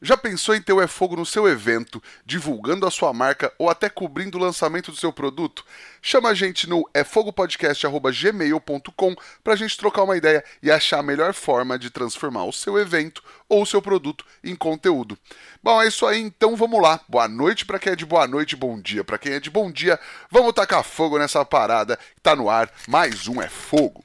Já pensou em ter o É Fogo no seu evento, divulgando a sua marca ou até cobrindo o lançamento do seu produto? Chama a gente no efogopodcast.gmail.com pra gente trocar uma ideia e achar a melhor forma de transformar o seu evento ou o seu produto em conteúdo. Bom, é isso aí, então vamos lá. Boa noite para quem é de boa noite, bom dia para quem é de bom dia. Vamos tacar fogo nessa parada. Tá no ar, mais um É Fogo.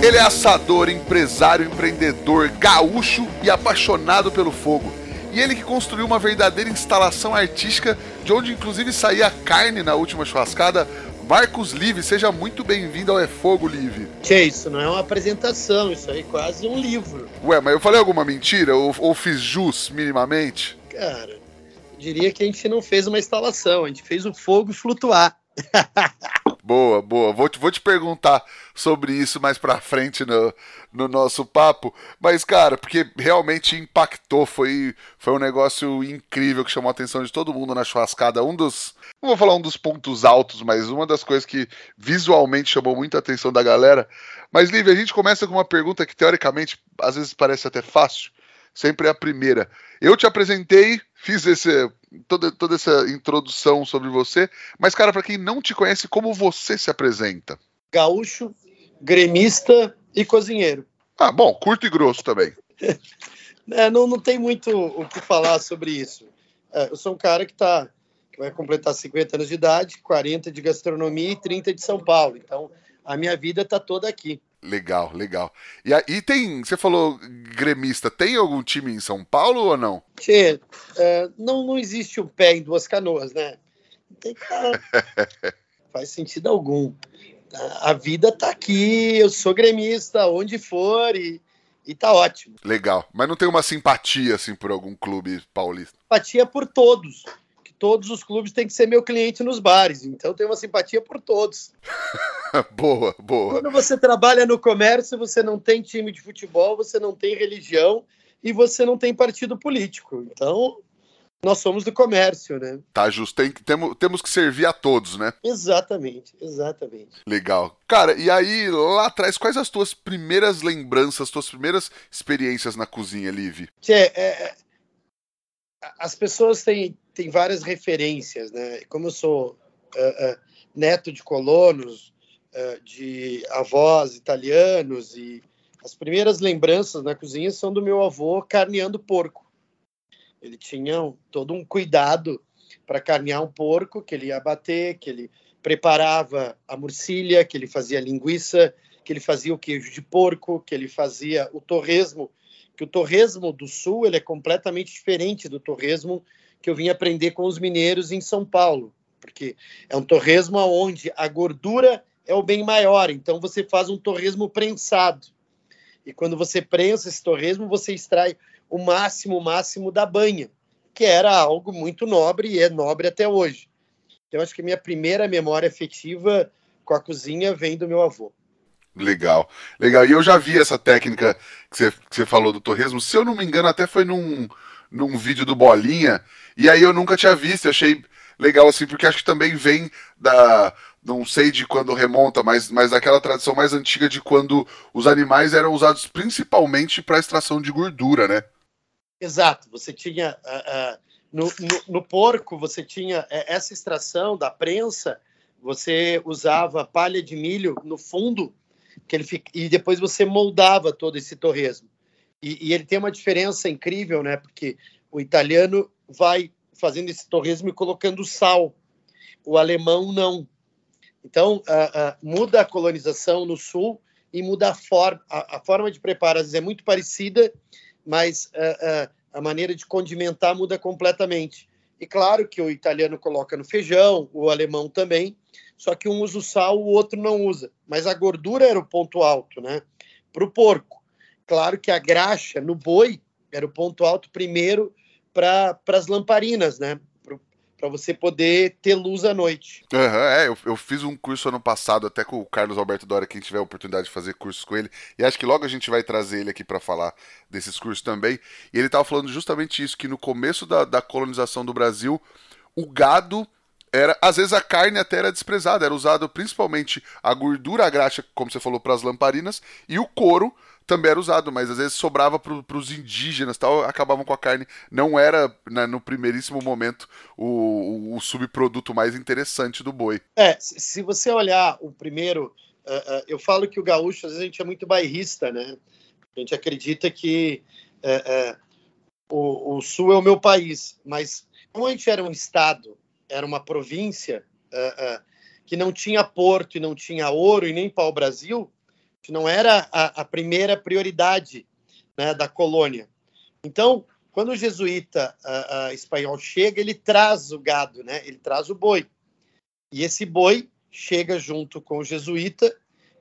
Ele é assador, empresário, empreendedor, gaúcho e apaixonado pelo fogo. E ele que construiu uma verdadeira instalação artística, de onde inclusive saía carne na última churrascada. Marcos Live, seja muito bem-vindo ao É Fogo, Live. Que isso, não é uma apresentação, isso aí é quase um livro. Ué, mas eu falei alguma mentira? Ou, ou fiz jus minimamente? Cara, eu diria que a gente não fez uma instalação, a gente fez o fogo flutuar. Boa, boa. Vou te, vou te perguntar sobre isso mais pra frente no, no nosso papo. Mas, cara, porque realmente impactou. Foi, foi um negócio incrível que chamou a atenção de todo mundo na churrascada. Um dos. Não vou falar um dos pontos altos, mas uma das coisas que visualmente chamou muita atenção da galera. Mas, Lívia, a gente começa com uma pergunta que teoricamente às vezes parece até fácil. Sempre é a primeira. Eu te apresentei, fiz esse, toda, toda essa introdução sobre você, mas, cara, para quem não te conhece, como você se apresenta? Gaúcho, gremista e cozinheiro. Ah, bom, curto e grosso também. é, não, não tem muito o que falar sobre isso. É, eu sou um cara que, tá, que vai completar 50 anos de idade, 40 de gastronomia e 30 de São Paulo. Então, a minha vida está toda aqui. Legal, legal. E aí tem, você falou gremista, tem algum time em São Paulo ou não? Tchê, uh, não, não existe o um pé em duas canoas, né? Tem cara, faz sentido algum. A vida tá aqui, eu sou gremista, onde for e, e tá ótimo. Legal, mas não tem uma simpatia assim por algum clube paulista? Simpatia por todos todos os clubes têm que ser meu cliente nos bares. Então tem uma simpatia por todos. boa, boa. Quando você trabalha no comércio, você não tem time de futebol, você não tem religião e você não tem partido político. Então, nós somos do comércio, né? Tá justo. Tem, temos, temos que servir a todos, né? Exatamente, exatamente. Legal. Cara, e aí, lá atrás, quais as tuas primeiras lembranças, tuas primeiras experiências na cozinha, Liv? É, é, as pessoas têm, têm várias referências, né? Como eu sou uh, uh, neto de colonos, uh, de avós italianos, e as primeiras lembranças na cozinha são do meu avô carneando porco. Ele tinha todo um cuidado para carnear um porco, que ele ia bater, que ele preparava a murcilha, que ele fazia linguiça, que ele fazia o queijo de porco, que ele fazia o torresmo, que o torresmo do sul ele é completamente diferente do torresmo que eu vim aprender com os mineiros em São Paulo, porque é um torresmo onde a gordura é o bem maior, então você faz um torresmo prensado. E quando você prensa esse torresmo, você extrai o máximo, o máximo da banha, que era algo muito nobre e é nobre até hoje. Então, acho que a minha primeira memória afetiva com a cozinha vem do meu avô. Legal, legal. E eu já vi essa técnica que você, falou do torresmo. Se eu não me engano, até foi num, num vídeo do Bolinha. E aí eu nunca tinha visto. Eu achei legal assim, porque acho que também vem da. Não sei de quando remonta, mas, mas daquela tradição mais antiga de quando os animais eram usados principalmente para extração de gordura, né? Exato. Você tinha. Uh, uh, no, no, no, porco, você tinha é, essa extração da prensa, você usava palha de milho no fundo que ele fica, e depois você moldava todo esse torresmo. E, e, ele tem uma diferença incrível, né? Porque o italiano vai fazendo esse torresmo e colocando sal, o alemão não. Então uh, uh, muda a colonização no sul e muda a forma, a, forma de preparar. É muito parecida, mas uh, a maneira de condimentar muda completamente. E claro que o italiano coloca no feijão, o alemão também, só que um usa o sal, o outro não usa. Mas a gordura era o ponto alto, né? Para o porco. Claro que a graxa no boi Era o ponto alto primeiro para as lamparinas, né? Para você poder ter luz à noite. Uhum, é, eu, eu, fiz um curso ano passado, até com o Carlos Alberto Dora, quem tiver a oportunidade de fazer cursos com ele, e acho que logo a gente vai trazer ele aqui para falar desses cursos também. E ele estava falando justamente isso: que no começo da, da colonização do Brasil, o gado era às vezes a carne até era desprezada, era usado principalmente a gordura a graxa, como você falou, para as lamparinas, e o couro também era usado, mas às vezes sobrava para os indígenas tal, acabavam com a carne. Não era, né, no primeiríssimo momento, o, o, subproduto mais interessante do boi. É, se você olhar o primeiro, uh, uh, eu falo que o gaúcho, às vezes a gente é muito bairrista, né? A gente acredita que uh, o, o, sul é o meu país, mas como a gente era um estado, era uma província que não tinha porto e não tinha ouro e nem pau-brasil, não era a, a primeira prioridade né, da colônia. Então, quando o jesuíta a espanhol chega, ele traz o gado, né? ele traz o boi. E esse boi chega junto com o jesuíta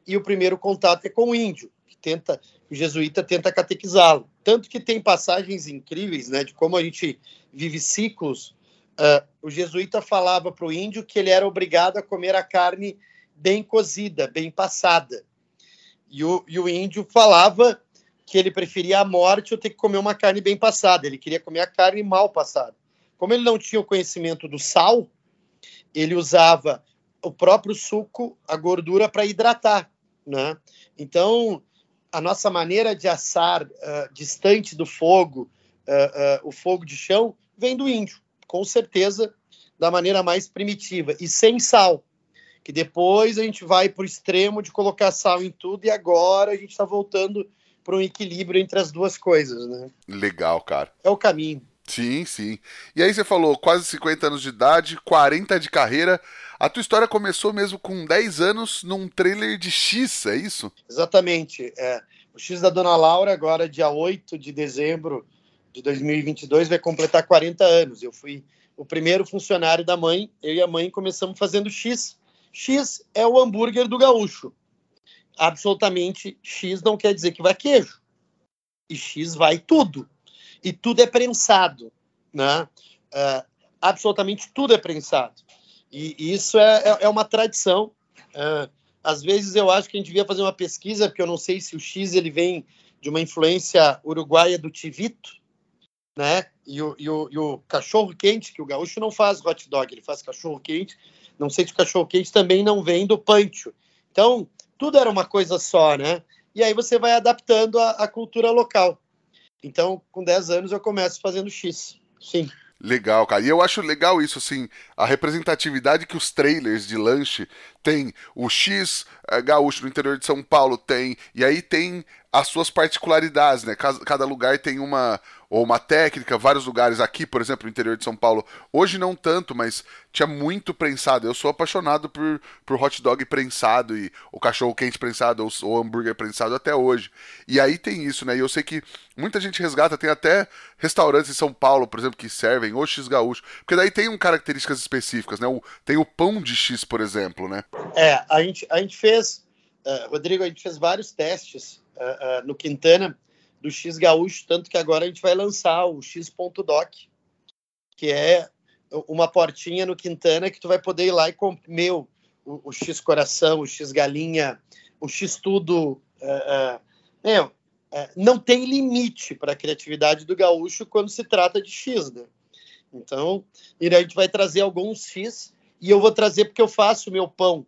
e o primeiro contato é com o índio, que tenta, o jesuíta tenta catequizá-lo. Tanto que tem passagens incríveis né, de como a gente vive ciclos. Uh, o jesuíta falava para o índio que ele era obrigado a comer a carne bem cozida, bem passada. E o, e o índio falava que ele preferia a morte ou ter que comer uma carne bem passada. Ele queria comer a carne mal passada. Como ele não tinha o conhecimento do sal, ele usava o próprio suco, a gordura, para hidratar. Né? Então, a nossa maneira de assar uh, distante do fogo, uh, o fogo de chão, vem do índio, com certeza, da maneira mais primitiva e sem sal que depois a gente vai para o extremo de colocar sal em tudo e agora a gente está voltando para um equilíbrio entre as duas coisas, né? Legal, cara. É o caminho. Sim, sim. E aí você falou, quase 50 anos de idade, 40 de carreira. A tua história começou mesmo com 10 anos num trailer de X, é isso? Exatamente. É. O X da Dona Laura, agora dia 8 de dezembro de 2022, vai completar 40 anos. Eu fui o primeiro funcionário da mãe, eu e a mãe começamos fazendo X X é o hambúrguer do gaúcho. Absolutamente X não quer dizer que vai queijo. E X vai tudo. E tudo é prensado. Né? Uh, absolutamente tudo é prensado. E, e isso é, é, é, uma tradição. Uh, às vezes eu acho que a gente devia fazer uma pesquisa, porque eu não sei se o X ele vem de uma influência uruguaia do tivito, né? E o, e o, e o cachorro quente, que o gaúcho não faz hot dog, ele faz cachorro quente, não sei se o cachorro-quente também não vem do pancho. Então, tudo era uma coisa só, né? E aí você vai adaptando a, a cultura local. Então, com 10 anos, eu começo fazendo X. Sim. Legal, cara. E eu acho legal isso, assim, a representatividade que os trailers de lanche têm. O X é, gaúcho no interior de São Paulo tem, e aí tem as suas particularidades, né? Cada lugar tem uma, ou uma técnica, vários lugares aqui, por exemplo, no interior de São Paulo, hoje não tanto, mas tinha muito prensado. Eu sou apaixonado por, por hot dog prensado e o cachorro quente prensado ou, ou hambúrguer prensado até hoje. E aí tem isso, né? E eu sei que muita gente resgata, tem até restaurantes em São Paulo, por exemplo, que servem o X gaúcho, porque daí tem um características específicas, né? O, tem o pão de X, por exemplo, né? É, a gente, a gente fez, uh, Rodrigo, a gente fez vários testes uh, uh, no Quintana do X Gaúcho, tanto que agora a gente vai lançar o X.doc, que é uma portinha no Quintana que tu vai poder ir lá e comer o, o, X Coração, o X Galinha, o X Tudo. Meu, não tem limite para a criatividade do gaúcho quando se trata de X, né? Então, e a gente vai trazer alguns X e eu vou trazer porque eu faço o meu pão,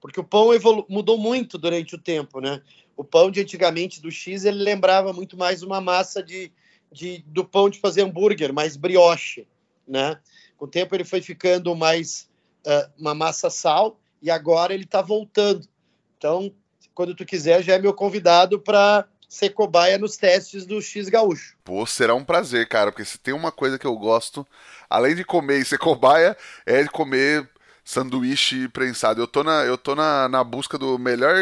porque o pão mudou muito durante o tempo, né? o pão de antigamente do X ele lembrava muito mais uma massa de, de do pão de fazer hambúrguer, mais brioche, né? Com o tempo ele foi ficando mais uh, uma massa sal e agora ele está voltando. Então, quando tu quiser, já é meu convidado para ser cobaia nos testes do X Gaúcho. Pô, será um prazer, cara, porque se tem uma coisa que eu gosto, além de comer e ser cobaia, é de comer sanduíche prensado. Eu tô na, eu tô na, na busca do melhor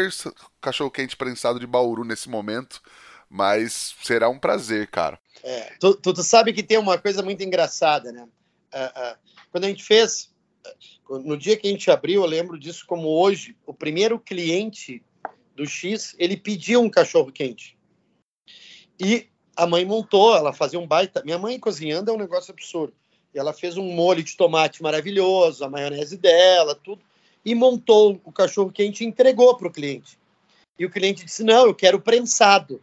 cachorro quente prensado de Bauru nesse momento, mas será um prazer, cara. É, tu, tu, tu sabe que tem uma coisa muito engraçada, né? Uh, uh, quando a gente fez, no dia que a gente abriu, eu lembro disso como hoje, o primeiro cliente do X, ele pediu um cachorro quente. E a mãe montou, ela fazia um baita. Minha mãe cozinhando é um negócio absurdo. Ela fez um molho de tomate maravilhoso, a maionese dela, tudo, e montou o cachorro quente e entregou para o cliente. E o cliente disse: Não, eu quero prensado.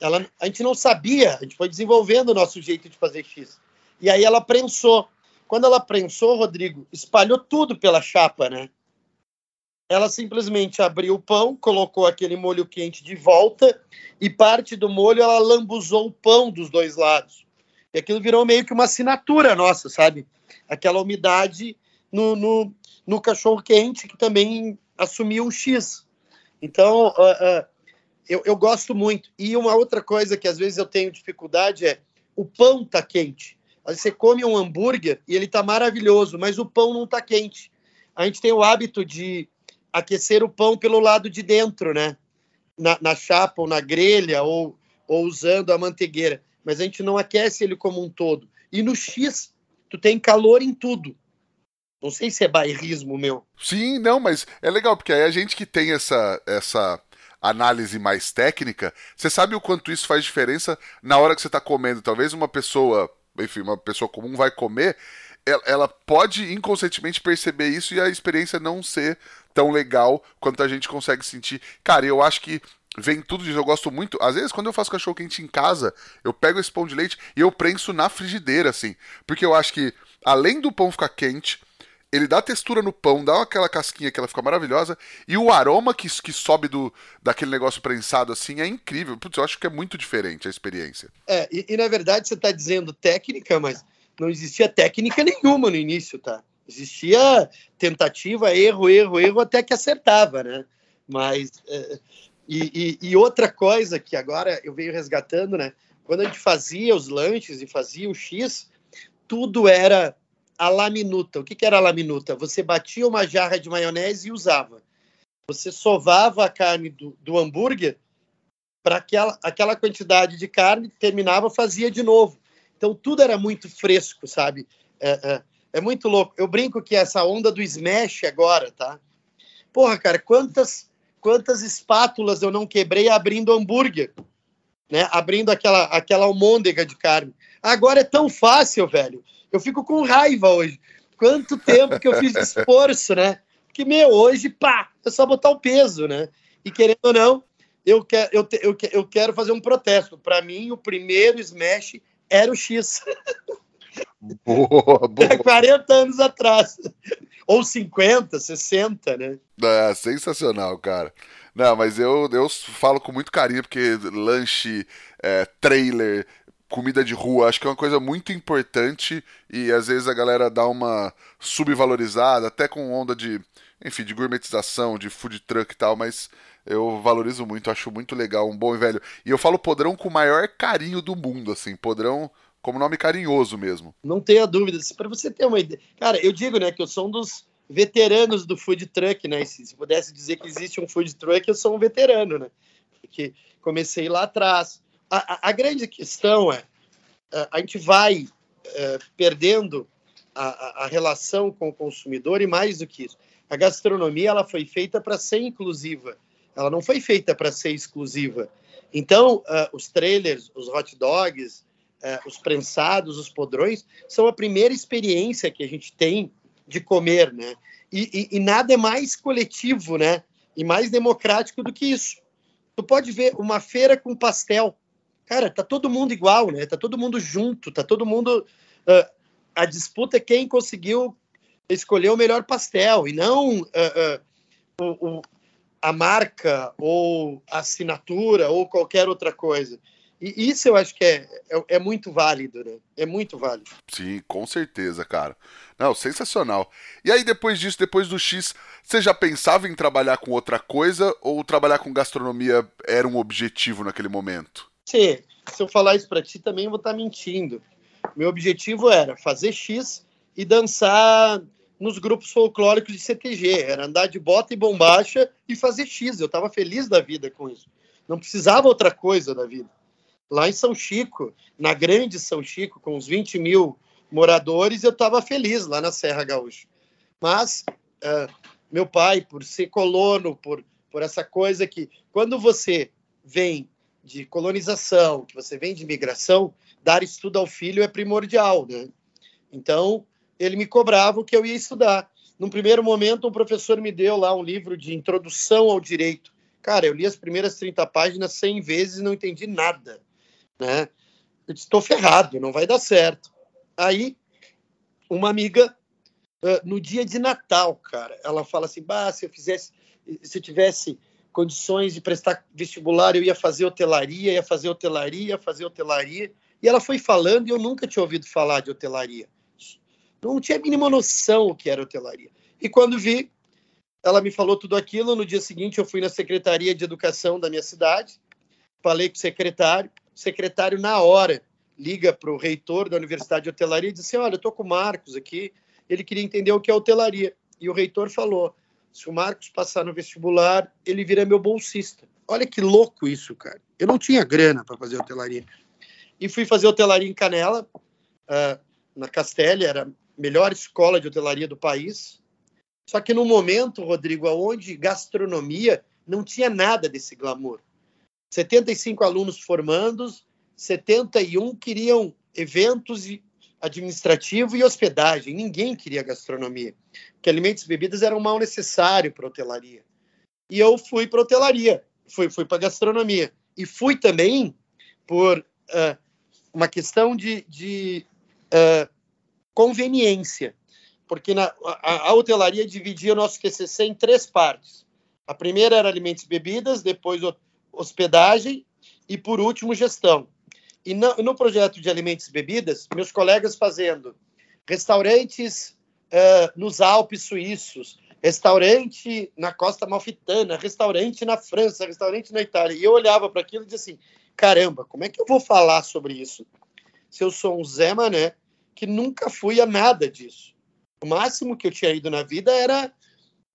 Ela, a gente não sabia, a gente foi desenvolvendo o nosso jeito de fazer X. E aí ela prensou. Quando ela prensou, Rodrigo, espalhou tudo pela chapa, né? Ela simplesmente abriu o pão, colocou aquele molho quente de volta e parte do molho ela lambuzou o pão dos dois lados. E aquilo virou meio que uma assinatura nossa, sabe? Aquela umidade no, no, no cachorro quente que também assumiu o X. Então, uh, uh, eu, eu gosto muito. E uma outra coisa que às vezes eu tenho dificuldade é o pão tá quente. Você come um hambúrguer e ele tá maravilhoso, mas o pão não tá quente. A gente tem o hábito de aquecer o pão pelo lado de dentro, né? Na, na chapa ou na grelha ou, ou usando a mantegueira. Mas a gente não aquece ele como um todo. E no X, tu tem calor em tudo. Não sei se é bairrismo meu. Sim, não, mas é legal, porque aí a gente que tem essa, essa análise mais técnica, você sabe o quanto isso faz diferença na hora que você está comendo. Talvez uma pessoa, enfim, uma pessoa comum vai comer, ela, ela pode inconscientemente perceber isso e a experiência não ser tão legal quanto a gente consegue sentir. Cara, eu acho que vem tudo disso. Eu gosto muito. Às vezes, quando eu faço cachorro quente em casa, eu pego esse pão de leite e eu prenso na frigideira, assim. Porque eu acho que, além do pão ficar quente, ele dá textura no pão, dá aquela casquinha que ela fica maravilhosa, e o aroma que, que sobe do daquele negócio prensado assim é incrível. Putz, eu acho que é muito diferente a experiência. É, e, e na verdade você está dizendo técnica, mas não existia técnica nenhuma no início, tá? Existia tentativa, erro, erro, erro, até que acertava, né? Mas. É, e, e, outra coisa que agora eu venho resgatando, né? Quando a gente fazia os lanches e fazia o X, tudo era a la minuta. O que, que era a la minuta? Você batia uma jarra de maionese e usava. Você sovava a carne do, do hambúrguer para aquela, aquela quantidade de carne, terminava, fazia de novo. Então tudo era muito fresco, sabe? É, é, é muito louco. Eu brinco que essa onda do smash agora, tá? Porra, cara, quantas quantas espátulas eu não quebrei abrindo hambúrguer, né? Abrindo aquela aquela almôndega de carne. Agora é tão fácil, velho. Eu fico com raiva hoje. Quanto tempo que eu fiz esforço, né? Porque, meu, hoje, pá, é só botar o peso, né? E querendo ou não, eu, quero, eu, eu, eu quero fazer um protesto. Para mim, o primeiro Smash era o X. Boa, boa. 40 anos atrás. Ou 50, 60, né? É, sensacional, cara. Não, mas eu, eu falo com muito carinho, porque lanche, é, trailer, comida de rua, acho que é uma coisa muito importante e às vezes a galera dá uma subvalorizada, até com onda de, enfim, de gourmetização, de food truck e tal, mas eu valorizo muito, acho muito legal, um bom e velho. E eu falo podrão com o maior carinho do mundo, assim, podrão como nome carinhoso mesmo. Não tenha dúvida, para você ter uma ideia. Cara, eu digo, né, que eu sou um dos veteranos do food truck, né? Se, se pudesse dizer que existe um food truck, eu sou um veterano, né? Porque comecei lá atrás a, a, grande questão é, é a gente vai é, perdendo a, a, relação com o consumidor e mais do que isso, a gastronomia ela foi feita para ser inclusiva, ela não foi feita para ser exclusiva. Então, uh, os trailers, os hot dogs, os prensados, os podrões, são a primeira experiência que a gente tem de comer, né? E, e, e, nada é mais coletivo, né? E mais democrático do que isso. Tu pode ver uma feira com pastel cara, tá todo mundo igual, né? Tá todo mundo junto, tá todo mundo. Uh, a disputa é quem conseguiu escolher o melhor pastel e não uh, uh, o, o, a marca ou a assinatura ou qualquer outra coisa. E isso eu acho que é, é, é, muito válido, né? É muito válido. Sim, com certeza, cara. Não, sensacional. E aí, depois disso, depois do X, você já pensava em trabalhar com outra coisa ou trabalhar com gastronomia era um objetivo naquele momento? se eu falar isso para ti também eu vou estar tá mentindo. Meu objetivo era fazer X e dançar nos grupos folclóricos de CTG, era andar de bota e bombacha e fazer X. Eu estava feliz da vida com isso. Não precisava outra coisa da vida. Lá em São Chico, na grande São Chico, com uns 20 mil moradores, eu estava feliz lá na Serra Gaúcha. Mas uh, meu pai, por ser colono, por, por essa coisa que, quando você vem de colonização, que você vem de imigração, dar estudo ao filho é primordial, né? Então, ele me cobrava o que eu ia estudar. Num primeiro momento, um professor me deu lá um livro de introdução ao direito. Cara, eu li as primeiras 30 páginas 100 vezes e não entendi nada, né? Eu estou ferrado, não vai dar certo. Aí, uma amiga, no dia de Natal, cara, ela fala assim, bah, se eu fizesse, se eu tivesse condições de prestar vestibular, eu ia fazer hotelaria, ia fazer hotelaria, ia fazer hotelaria. E ela foi falando e eu nunca tinha ouvido falar de hotelaria. Não tinha a mínima noção o que era hotelaria. E quando vi, ela me falou tudo aquilo. No dia seguinte, eu fui na Secretaria de Educação da minha cidade, falei com o secretário. O secretário, na hora, liga para o reitor da Universidade de Hotelaria e diz assim: Olha, eu estou com o Marcos aqui, ele queria entender o que é hotelaria. E o reitor falou: se o Marcos passar no vestibular, ele vira meu bolsista. Olha que louco isso, cara. Eu não tinha grana para fazer hotelaria. E fui fazer hotelaria em Canela, uh, na Castelli, era a melhor escola de hotelaria do país. Só que no momento, Rodrigo, onde gastronomia não tinha nada desse glamour. 75 alunos formandos, 71 queriam eventos administrativo e hospedagem. Ninguém queria gastronomia, porque alimentos e bebidas eram mal necessário para hotelaria. E eu fui para hotelaria, fui, fui para gastronomia. E fui também por uh, uma questão de, de uh, conveniência, porque na, a, a, hotelaria dividia o nosso TCC em três partes. A primeira era alimentos e bebidas, depois hospedagem e, por último, gestão. E no, no, projeto de alimentos e bebidas, meus colegas fazendo restaurantes uh, nos Alpes suíços, restaurante na Costa Malfitana, restaurante na França, restaurante na Itália. E eu olhava para aquilo e dizia assim: caramba, como é que eu vou falar sobre isso? Se eu sou um Zé Mané que nunca fui a nada disso. O máximo que eu tinha ido na vida era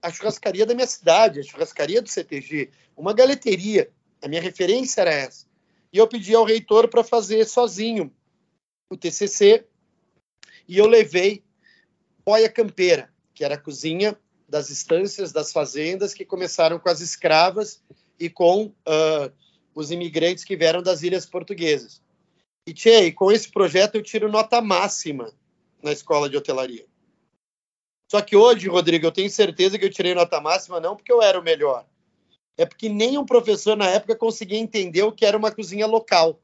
a churrascaria da minha cidade, a churrascaria do CTG, uma galeteria. A minha referência era essa e eu pedi ao reitor para fazer sozinho o TCC e eu levei boia campeira, que era a cozinha das estâncias, das fazendas, que começaram com as escravas e com uh, os imigrantes que vieram das ilhas portuguesas. E, tchê, com esse projeto eu tiro nota máxima na escola de hotelaria. Só que hoje, Rodrigo, eu tenho certeza que eu tirei nota máxima não porque eu era o melhor, é porque nenhum professor na época conseguia entender o que era uma cozinha local,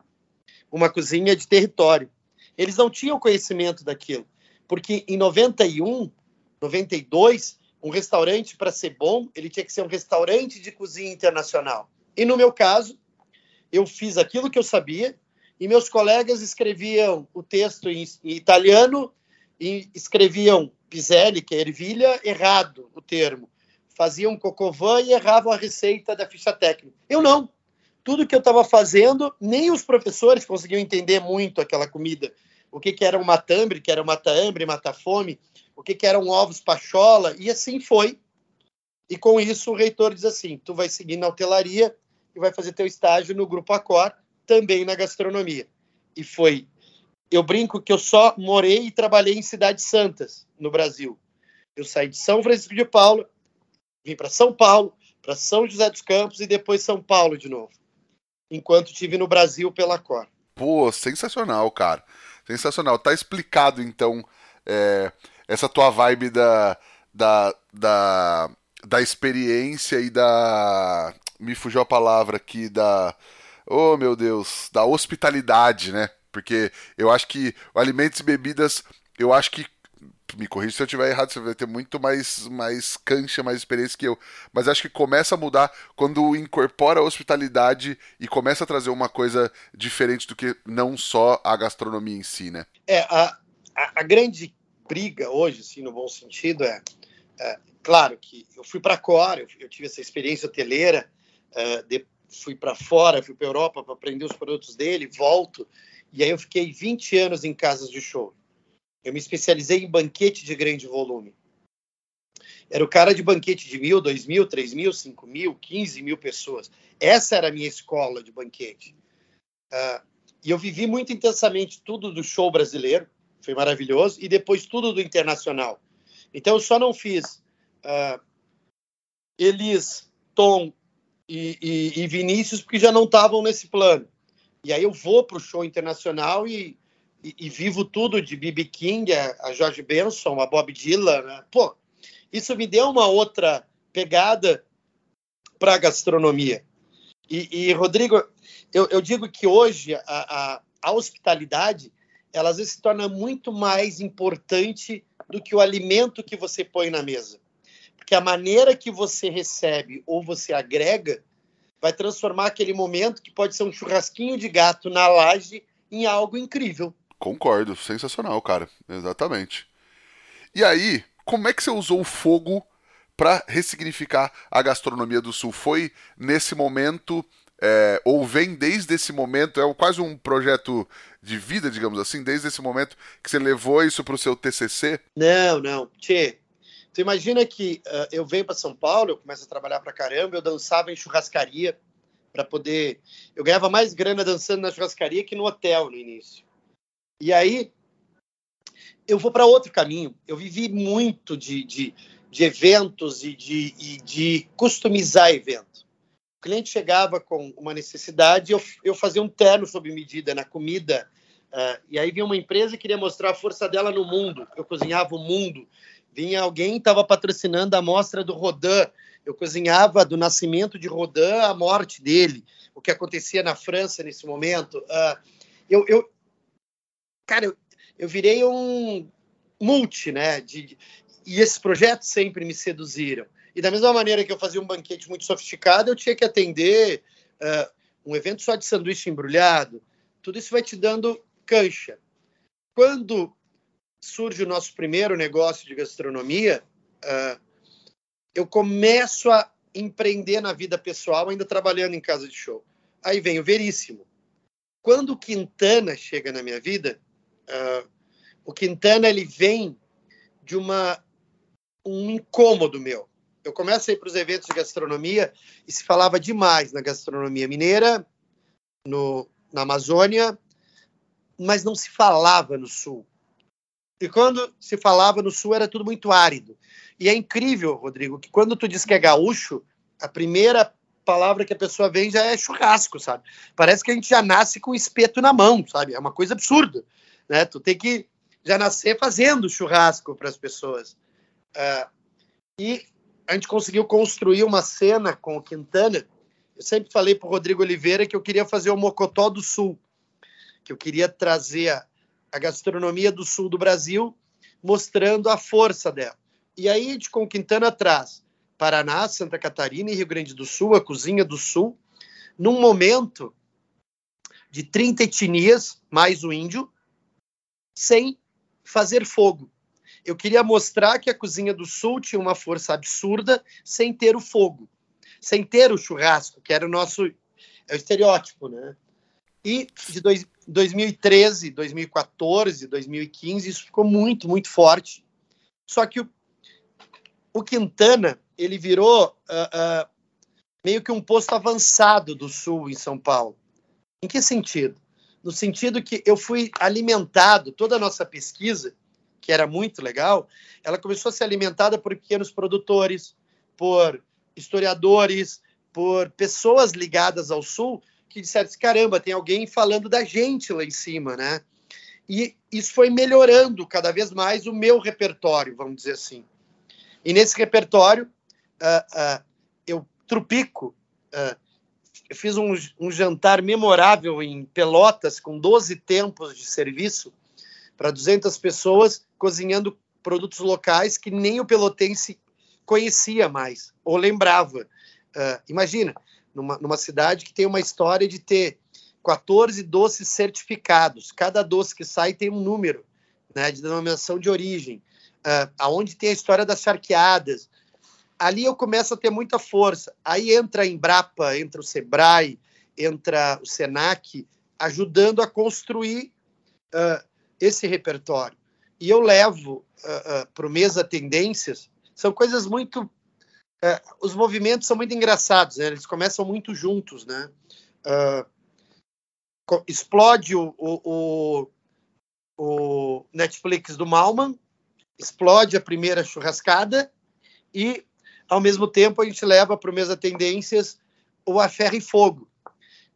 uma cozinha de território. Eles não tinham conhecimento daquilo, porque em 91, 92, um restaurante para ser bom, ele tinha que ser um restaurante de cozinha internacional. E no meu caso, eu fiz aquilo que eu sabia e meus colegas escreviam o texto em, em italiano e escreviam piselli, que é ervilha, errado o termo faziam cocovã e erravam a receita da ficha técnica. Eu não. Tudo que eu estava fazendo, nem os professores conseguiam entender muito aquela comida. O que, que era um matambre, que era um mata-hambre, mata-fome, o que, que eram ovos pachola, e assim foi. E com isso o reitor diz assim: tu vai seguir na hotelaria e vai fazer teu estágio no Grupo Acor, também na gastronomia. E foi. Eu brinco que eu só morei e trabalhei em cidades santas no Brasil. Eu saí de São Francisco de Paulo, vim para São Paulo, para São José dos Campos e depois São Paulo de novo. Enquanto estive no Brasil pela Cor. Pô, sensacional, cara. Sensacional. Tá explicado, então, é, essa tua vibe da, da, da, da experiência e da. Me fugiu a palavra aqui, da. Oh, meu Deus, da hospitalidade, né? Porque eu acho que alimentos e bebidas, eu acho que me corrija se eu estiver errado, você vai ter muito mais, mais cancha, mais experiência que eu. Mas acho que começa a mudar quando incorpora a hospitalidade e começa a trazer uma coisa diferente do que não só a gastronomia em si, né? É, a, a, a grande briga hoje, assim, no bom sentido, é, é claro que eu fui para Cora, eu, eu, tive essa experiência hoteleira, é, de, fui para fora, fui para Europa para aprender os produtos dele, volto, e aí eu fiquei 20 anos em casas de show. Eu me especializei em banquete de grande volume. Era o cara de banquete de mil, dois mil, três mil, cinco mil, quinze mil pessoas. Essa era a minha escola de banquete. Uh, e eu vivi muito intensamente tudo do show brasileiro, foi maravilhoso, e depois tudo do internacional. Então eu só não fiz uh, Elis, Tom e, e, e Vinícius, porque já não estavam nesse plano. E aí eu vou para o show internacional e, e, e, vivo tudo de B.B. King, a, a George Benson, a Bob Dylan. Né? Pô, isso me deu uma outra pegada para a gastronomia. E, e Rodrigo, eu, eu, digo que hoje a, a, a, hospitalidade ela às vezes se torna muito mais importante do que o alimento que você põe na mesa. Porque a maneira que você recebe ou você agrega vai transformar aquele momento que pode ser um churrasquinho de gato na laje em algo incrível. Concordo, sensacional, cara. Exatamente. E aí, como é que você usou o fogo para ressignificar a gastronomia do Sul? Foi nesse momento, é, ou vem desde esse momento, é quase um projeto de vida, digamos assim, desde esse momento que você levou isso para o seu TCC? Não, não. Tchê, tu imagina que uh, eu venho para São Paulo, eu começo a trabalhar para caramba, eu dançava em churrascaria para poder. Eu ganhava mais grana dançando na churrascaria que no hotel no início. E aí eu vou para outro caminho. Eu vivi muito de, de de eventos e de, e de customizar evento. O cliente chegava com uma necessidade, eu, eu fazia um terno sob medida na comida, uh, e aí vinha uma empresa que queria mostrar a força dela no mundo, eu cozinhava o mundo. Vinha alguém estava patrocinando a mostra do Rodin, eu cozinhava do nascimento de Rodin à morte dele, o que acontecia na França nesse momento. Uh, eu, eu, cara, eu, eu virei um multi, né? De, e esses projetos sempre me seduziram. E da mesma maneira que eu fazia um banquete muito sofisticado, eu tinha que atender uh, um evento só de sanduíche embrulhado. Tudo isso vai te dando cancha. Quando surge o nosso primeiro negócio de gastronomia, uh, eu começo a empreender na vida pessoal, ainda trabalhando em casa de show. Aí vem o Veríssimo. Quando Quintana chega na minha vida, uh, o Quintana ele vem de uma um incômodo meu. Eu começo a ir para os eventos de gastronomia e se falava demais na gastronomia mineira, no, na Amazônia, mas não se falava no Sul. E quando se falava no Sul era tudo muito árido. E é incrível, Rodrigo, que quando tu diz que é gaúcho, a primeira palavra que a pessoa vem já é churrasco, sabe? Parece que a gente já nasce com espeto na mão, sabe? É uma coisa absurda, né? Tu tem que já nascer fazendo churrasco para as pessoas. É, e a gente conseguiu construir uma cena com o Quintana. Eu sempre falei para o Rodrigo Oliveira que eu queria fazer o Mocotó do Sul, que eu queria trazer a, a gastronomia do sul do Brasil, mostrando a força dela. E aí, a gente, com o Quintana traz Paraná, Santa Catarina e Rio Grande do Sul, a cozinha do Sul, num momento de 30 etnias, mais o índio, sem fazer fogo. Eu queria mostrar que a cozinha do sul tinha uma força absurda sem ter o fogo, sem ter o churrasco, que era o nosso é o estereótipo, né? E de dois, 2013, 2014, 2015, isso ficou muito, muito forte. Só que o, o Quintana, ele virou uh, uh, meio que um posto avançado do Sul em São Paulo. Em que sentido? No sentido que eu fui alimentado, toda a nossa pesquisa que era muito legal, ela começou a ser alimentada por pequenos produtores, por historiadores, por pessoas ligadas ao Sul, que disseram assim, caramba, tem alguém falando da gente lá em cima, né? E isso foi melhorando cada vez mais o meu repertório, vamos dizer assim. E nesse repertório, uh, uh, eu trupico, uh, fiz um, um jantar memorável em Pelotas, com 12 tempos de serviço, para 200 pessoas, cozinhando produtos locais que nem o pelotense conhecia mais ou lembrava. Uh, imagina, numa, numa cidade que tem uma história de ter 14 doces certificados. Cada doce que sai tem um número né, de denominação de origem. Uh, aonde tem a história das charqueadas. Ali eu começo a ter muita força. Aí entra a Embrapa, entra o Sebrae, entra o Senac, ajudando a construir uh, esse repertório e eu levo uh, uh, para o Mesa Tendências, são coisas muito. Uh, os movimentos são muito engraçados, né? eles começam muito juntos. Né? explode o, o, o, Netflix do Malman, explode a primeira churrascada e, ao mesmo tempo, a gente leva para o Mesa Tendências o A Ferro e Fogo,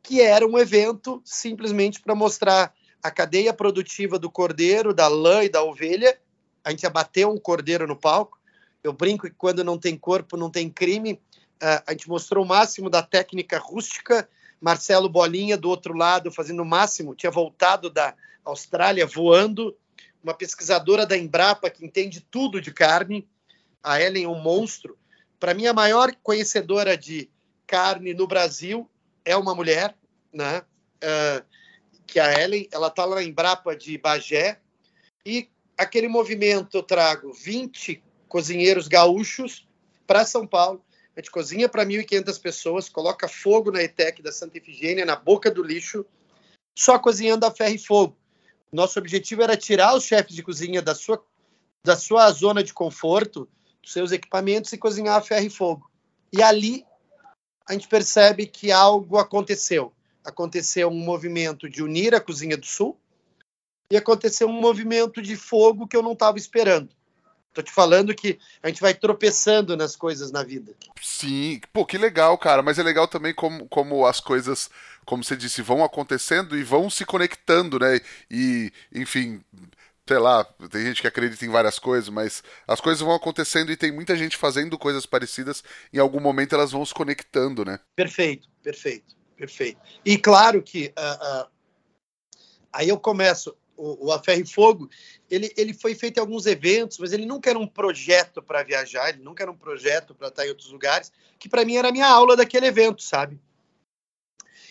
que era um evento simplesmente para mostrar a cadeia produtiva do cordeiro, da lã e da ovelha. A gente abateu um cordeiro no palco. Eu brinco que quando não tem corpo, não tem crime. Uh, a gente mostrou o máximo da técnica rústica. Marcelo Bolinha, do outro lado, fazendo o máximo, tinha voltado da Austrália voando. Uma pesquisadora da Embrapa que entende tudo de carne. A Ellen é um monstro. Para mim, a maior conhecedora de carne no Brasil é uma mulher, né? Uh, que a Ellen, ela está lá na Embrapa de Bagé, e aquele movimento eu trago 20 cozinheiros gaúchos para São Paulo, a gente cozinha para 1.500 pessoas, coloca fogo na ETEC da Santa Efigênia, na boca do lixo, só cozinhando a ferro e fogo. Nosso objetivo era tirar os chefes de cozinha da sua, da sua zona de conforto, seus equipamentos e cozinhar a ferro e fogo. E ali a gente percebe que algo aconteceu. Aconteceu um movimento de unir a Cozinha do Sul e aconteceu um movimento de fogo que eu não estava esperando. Tô te falando que a gente vai tropeçando nas coisas na vida. Sim, pô, que legal, cara. Mas é legal também como, como as coisas, como você disse, vão acontecendo e vão se conectando, né? E, enfim, sei lá, tem gente que acredita em várias coisas, mas as coisas vão acontecendo e tem muita gente fazendo coisas parecidas, em algum momento elas vão se conectando, né? Perfeito, perfeito, perfeito. E claro que uh, uh, aí eu começo, o, o A Ferro e Fogo, ele, ele foi feito em alguns eventos, mas ele nunca era um projeto para viajar, ele nunca era um projeto para estar em outros lugares, que para mim era a minha aula daquele evento, sabe?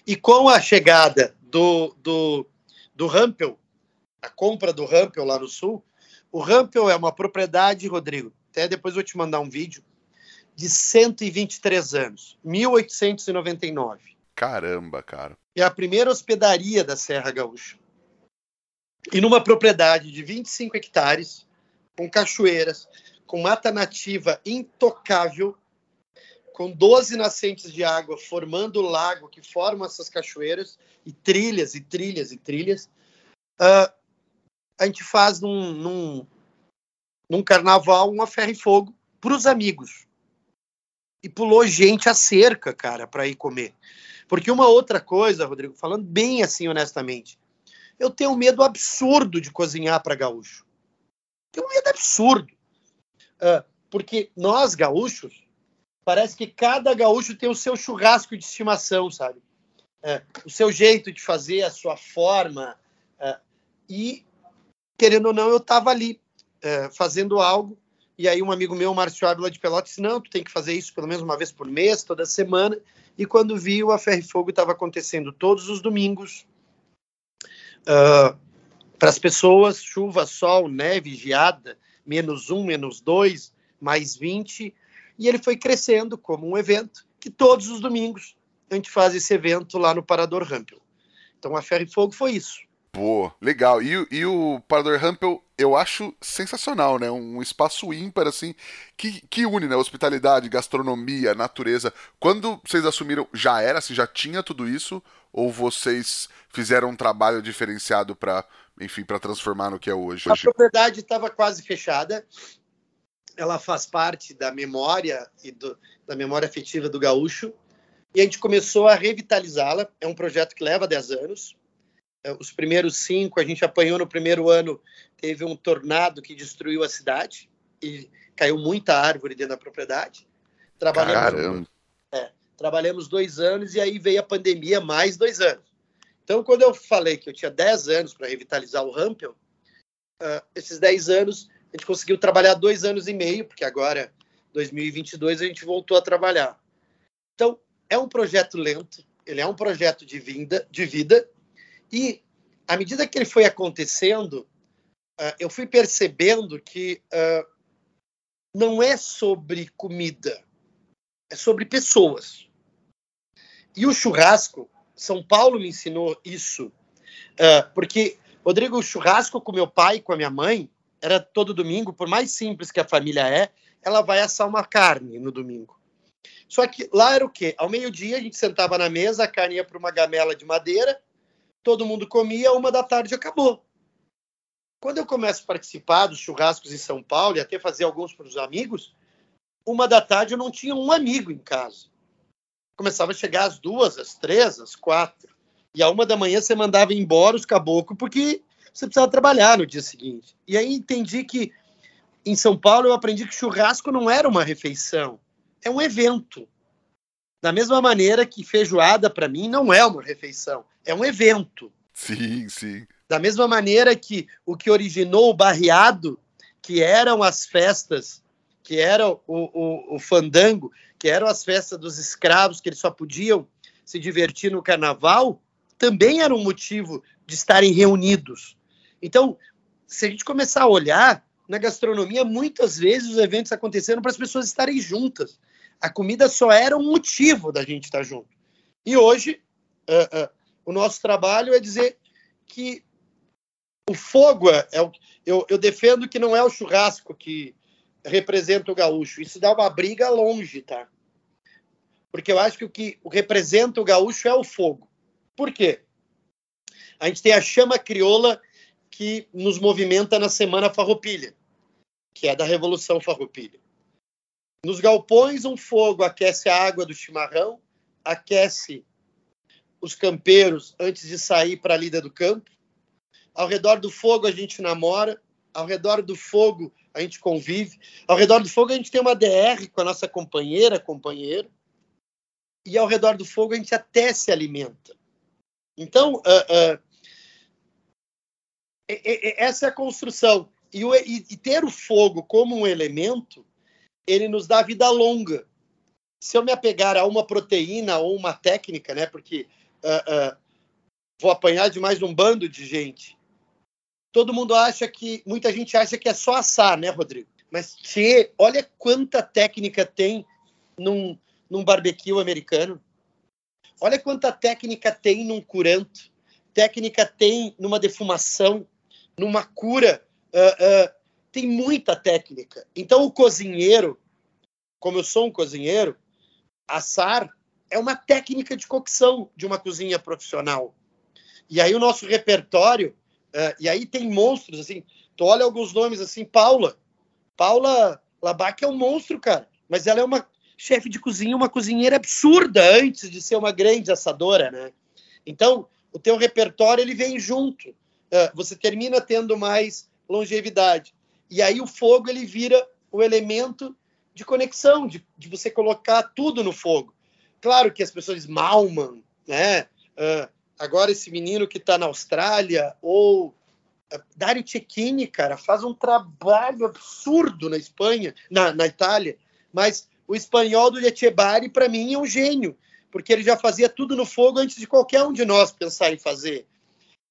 E com a chegada do, do, do Rampel, a compra do Rampel lá no sul. O Rampel é uma propriedade, Rodrigo, até depois eu vou te mandar um vídeo, de 123 anos, 1899. Caramba, cara. É a primeira hospedaria da Serra Gaúcha. E numa propriedade de 25 hectares, com cachoeiras, com mata nativa intocável, com 12 nascentes de água formando o lago que forma essas cachoeiras, e trilhas, e trilhas, e trilhas. Uh, a gente faz num, num, num carnaval uma ferro e fogo para os amigos. E pulou gente a cerca, cara, para ir comer. Porque uma outra coisa, Rodrigo, falando bem assim honestamente, eu tenho um medo absurdo de cozinhar para gaúcho. Tenho um medo absurdo. Uh, porque nós, gaúchos, parece que cada gaúcho tem o seu churrasco de estimação, sabe? Uh, o seu jeito de fazer, a sua forma. Uh, e querendo ou não, eu estava ali é, fazendo algo. E aí um amigo meu, Márcio Ávila de Pelotas, disse, não, tu tem que fazer isso pelo menos uma vez por mês, toda semana. E quando vi, o A Ferro e Fogo estava acontecendo todos os domingos. Uh, Para as pessoas, chuva, sol, neve, geada, menos um, menos dois, mais 20. E ele foi crescendo como um evento que todos os domingos a gente faz esse evento lá no Parador Rampel. Então, a Ferro e Fogo foi isso. Pô, legal. E, e o Parador Rampel eu acho sensacional, né? Um espaço ímpar, assim, que, que une, né? Hospitalidade, gastronomia, natureza. Quando vocês assumiram, já era, assim, já tinha tudo isso? Ou vocês fizeram um trabalho diferenciado para, enfim, para transformar no que é hoje? A propriedade estava quase fechada. Ela faz parte da memória e do, da memória afetiva do gaúcho. E a gente começou a revitalizá-la. É um projeto que leva 10 anos os primeiros cinco, a gente apanhou no primeiro ano, teve um tornado que destruiu a cidade e caiu muita árvore dentro da propriedade. Trabalhamos, Caramba. É, trabalhamos dois anos e aí veio a pandemia, mais dois anos. Então, quando eu falei que eu tinha dez anos para revitalizar o Rampel, uh, esses dez anos, a gente conseguiu trabalhar dois anos e meio, porque agora, 2022, a gente voltou a trabalhar. Então, é um projeto lento, ele é um projeto de, vinda, de vida, e, à medida que ele foi acontecendo, uh, eu fui percebendo que uh, não é sobre comida, é sobre pessoas. E o churrasco, São Paulo me ensinou isso, uh, porque, Rodrigo, o churrasco com meu pai com a minha mãe era todo domingo, por mais simples que a família é, ela vai assar uma carne no domingo. Só que lá era o quê? Ao meio-dia a gente sentava na mesa, a carne ia para uma gamela de madeira, todo mundo comia, uma da tarde acabou. Quando eu começo a participar dos churrascos em São Paulo e até fazer alguns para os amigos, uma da tarde eu não tinha um amigo em casa. começava a chegar às duas, às três, às quatro. E a uma da manhã você mandava embora os caboclos porque você precisava trabalhar no dia seguinte. E aí entendi que em São Paulo eu aprendi que churrasco não era uma refeição, é um evento. Da mesma maneira que feijoada para mim não é uma refeição, é um evento. Sim, sim. Da mesma maneira que o que originou o barreado, que eram as festas, que era o, o, o fandango, que eram as festas dos escravos, que eles só podiam se divertir no carnaval, também era um motivo de estarem reunidos. Então, se a gente começar a olhar, na gastronomia, muitas vezes os eventos aconteceram para as pessoas estarem juntas. A comida só era um motivo da gente estar junto. E hoje, uh, uh, o nosso trabalho é dizer que o fogo é, é o, eu, eu, defendo que não é o churrasco que representa o gaúcho. Isso dá uma briga longe, tá? Porque eu acho que o que representa o gaúcho é o fogo. Por quê? A gente tem a chama crioula que nos movimenta na Semana Farroupilha, que é da Revolução Farroupilha. Nos galpões, um fogo aquece a água do chimarrão, aquece os campeiros antes de sair para a lida do campo. Ao redor do fogo, a gente namora. Ao redor do fogo, a gente convive. Ao redor do fogo, a gente tem uma DR com a nossa companheira, companheiro. E ao redor do fogo, a gente até se alimenta. Então, uh, uh, essa é a construção. E, e, e, ter o fogo como um elemento, ele nos dá vida longa. Se eu me apegar a uma proteína ou uma técnica, né? Porque uh, uh, vou apanhar de mais um bando de gente. Todo mundo acha que, muita gente acha que é só assar, né, Rodrigo? Mas tchê, olha quanta técnica tem num, num barbecue americano. Olha quanta técnica tem num curanto, técnica tem numa defumação, numa cura. Uh, uh, tem muita técnica. Então, o cozinheiro, como eu sou um cozinheiro, assar é uma técnica de cocção de uma cozinha profissional. E aí o nosso repertório, uh, e aí tem monstros, assim, tu olha alguns nomes assim, Paula. Paula Labac é um monstro, cara. Mas ela é uma chefe de cozinha, uma cozinheira absurda antes de ser uma grande assadora, né? Então, o teu repertório, ele vem junto. Uh, você termina tendo mais longevidade. E aí o fogo, ele vira o elemento de conexão, de, de você colocar tudo no fogo. Claro que as pessoas malman, né? Uh, agora esse menino que está na Austrália, ou uh, Dario Cecchini, cara, faz um trabalho absurdo na Espanha, na, na Itália, mas o espanhol do Etchebari, para mim, é um gênio, porque ele já fazia tudo no fogo antes de qualquer um de nós pensar em fazer.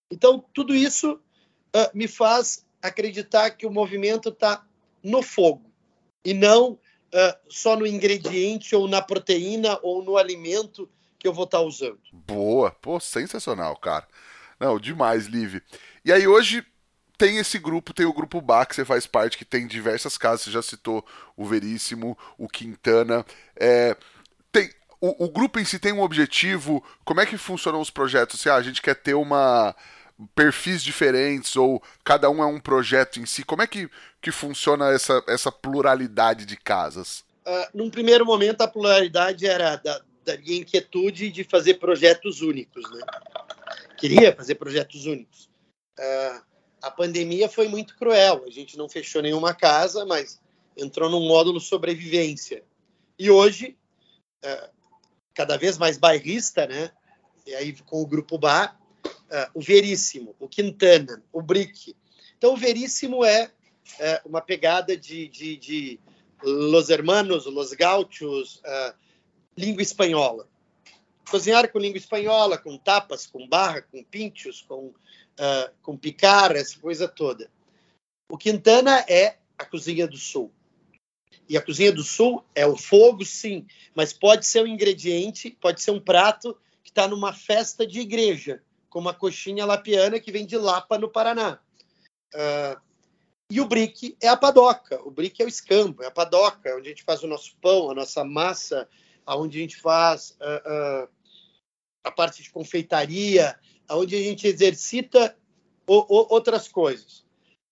Então, tudo isso uh, me faz acreditar que o movimento está no fogo e não uh, só no ingrediente ou na proteína ou no alimento que eu vou estar tá usando. Boa, pô, sensacional, cara. Não, demais, Liv. E aí hoje tem esse grupo, tem o grupo Bach, que você faz parte, que tem diversas casas, você já citou o Veríssimo, o Quintana. É, tem, o, o, grupo em si tem um objetivo, como é que funcionam os projetos? Se ah, a gente quer ter uma perfis diferentes ou cada um é um projeto em si, como é que, que funciona essa, essa pluralidade de casas? Uh, num primeiro momento, a pluralidade era da, da minha inquietude de fazer projetos únicos. Né? Queria fazer projetos únicos. Uh, a pandemia foi muito cruel. A gente não fechou nenhuma casa, mas entrou num módulo sobrevivência. E hoje, é, cada vez mais bairrista, né? E aí com o Grupo Bar, é, o Veríssimo, o Quintana, o Brick. Então, o Veríssimo é, é uma pegada de, de, de, Los Hermanos, Los Gauchos, uh, língua espanhola. Cozinhar com língua espanhola, com tapas, com barra, com pinchos, com uh, com picar, essa coisa toda. O Quintana é a cozinha do sul. E a cozinha do sul é o fogo, sim, mas pode ser um ingrediente, pode ser um prato que está numa festa de igreja, como a coxinha lapiana que vem de Lapa, no Paraná. Uh, e o brick é a padoca. O brick é o escambo, é a padoca, é onde a gente faz o nosso pão, a nossa massa, onde a gente faz uh, uh, a parte de confeitaria, onde a gente exercita o, o, outras coisas.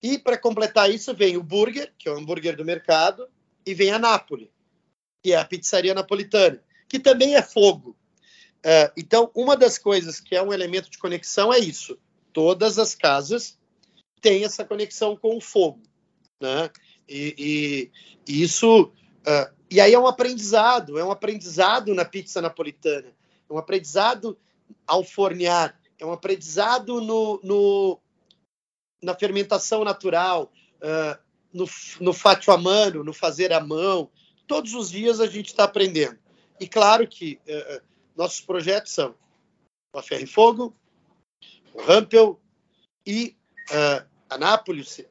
E para completar isso, vem o burger, que é o hambúrguer do mercado, e vem a Nápoles, que é a pizzaria napolitana, que também é fogo. Uh, então, uma das coisas que é um elemento de conexão é isso. Todas as casas têm essa conexão com o fogo. Né? E, e, isso. Uh, e aí é um aprendizado, é um aprendizado na pizza napolitana, é um aprendizado ao fornear, é um aprendizado no, no na fermentação natural, uh, no, no fátio a mano, no fazer à mão. Todos os dias a gente está aprendendo. E claro que uh, nossos projetos são A Ferro e Fogo, o Rampel e uh, Anápolis,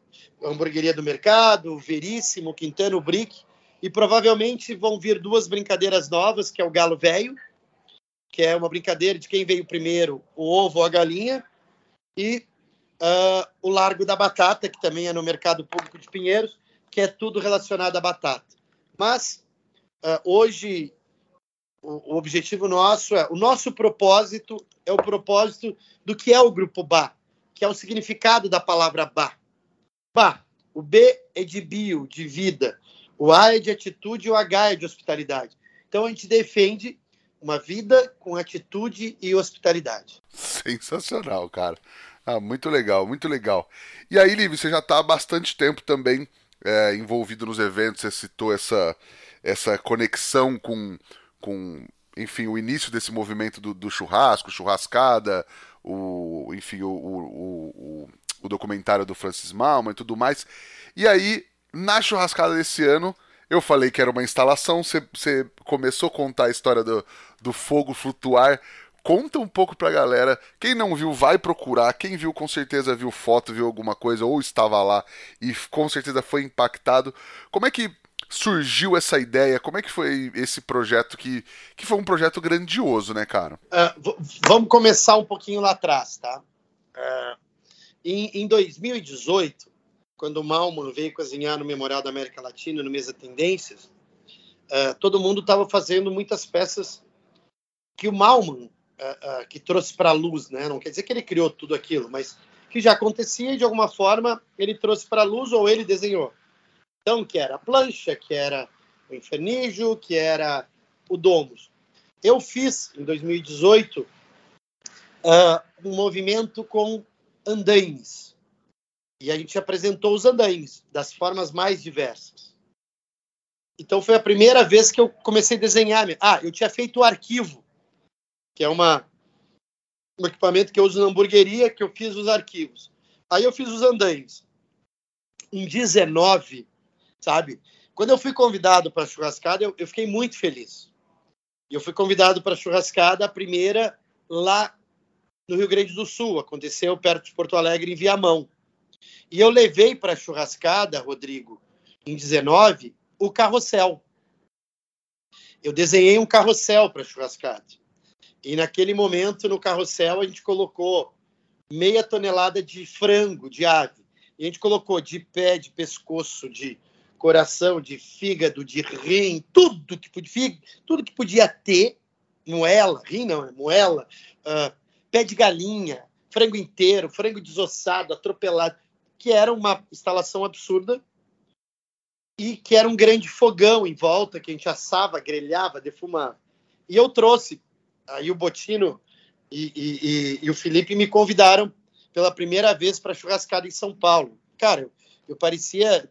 a Hamburgueria do Mercado, o Veríssimo, o Quintano, o Brick. E provavelmente vão vir duas brincadeiras novas, que é o Galo Velho, que é uma brincadeira de quem veio primeiro, o ovo ou a galinha, e uh, o Largo da Batata, que também é no Mercado Público de Pinheiros, que é tudo relacionado à batata. Mas uh, hoje o, objetivo nosso é o nosso propósito é o propósito do que é o grupo Ba, que é o significado da palavra Ba. Ba, o B é de bio, de vida, o A é de atitude e o H é de hospitalidade. Então a gente defende uma vida com atitude e hospitalidade. Sensacional, cara. Ah, muito legal, muito legal. E aí, Liv, você já está há bastante tempo também é, envolvido nos eventos, você citou essa, essa conexão com, com, enfim, o início desse movimento do, do churrasco, churrascada, o, enfim, o, o, o, o documentário do Francis Malman e tudo mais. E aí, na churrascada desse ano, eu falei que era uma instalação, você, você começou a contar a história do, do fogo flutuar. Conta um pouco pra galera. Quem não viu, vai procurar. Quem viu, com certeza viu foto, viu alguma coisa, ou estava lá e com certeza foi impactado. Como é que surgiu essa ideia? Como é que foi esse projeto que, que foi um projeto grandioso, né, cara? Uh, vamos começar um pouquinho lá atrás, tá? Uh, em, em 2018, quando o Malman veio cozinhar no Memorial da América Latina, no Mesa Tendências, uh, todo mundo estava fazendo muitas peças que o Malman que trouxe para a luz, né? Não quer dizer que ele criou tudo aquilo, mas que já acontecia e de alguma forma ele trouxe para a luz ou ele desenhou. Então, que era a plancha, que era o infernígio, que era o domus. Eu fiz em 2018 uh, um movimento com andaimes. E a gente apresentou os andaimes das formas mais diversas. Então foi a primeira vez que eu comecei a desenhar. Ah, eu tinha feito o arquivo que é uma, um equipamento que eu uso na hamburgueria, que eu fiz os arquivos. Aí eu fiz os andaimes. Em 19, sabe? Quando eu fui convidado para a churrascada, eu, eu, fiquei muito feliz. Eu fui convidado para a churrascada, a primeira lá no Rio Grande do Sul. Aconteceu perto de Porto Alegre, em Viamão. E eu levei para a churrascada, Rodrigo, em 19, o carrossel. Eu desenhei um carrossel para a churrascada. E naquele momento, no carrossel, a gente colocou meia tonelada de frango, de ave. E a gente colocou de pé, de pescoço, de coração, de fígado, de rim, tudo que podia, tudo que podia ter, moela, rim não, é moela, uh, pé de galinha, frango inteiro, frango desossado, atropelado, que era uma instalação absurda e que era um grande fogão em volta que a gente assava, grelhava, defumava. E eu trouxe aí o Botino e, e, e, e o Felipe me convidaram pela primeira vez para churrascada em São Paulo. Cara, eu, eu parecia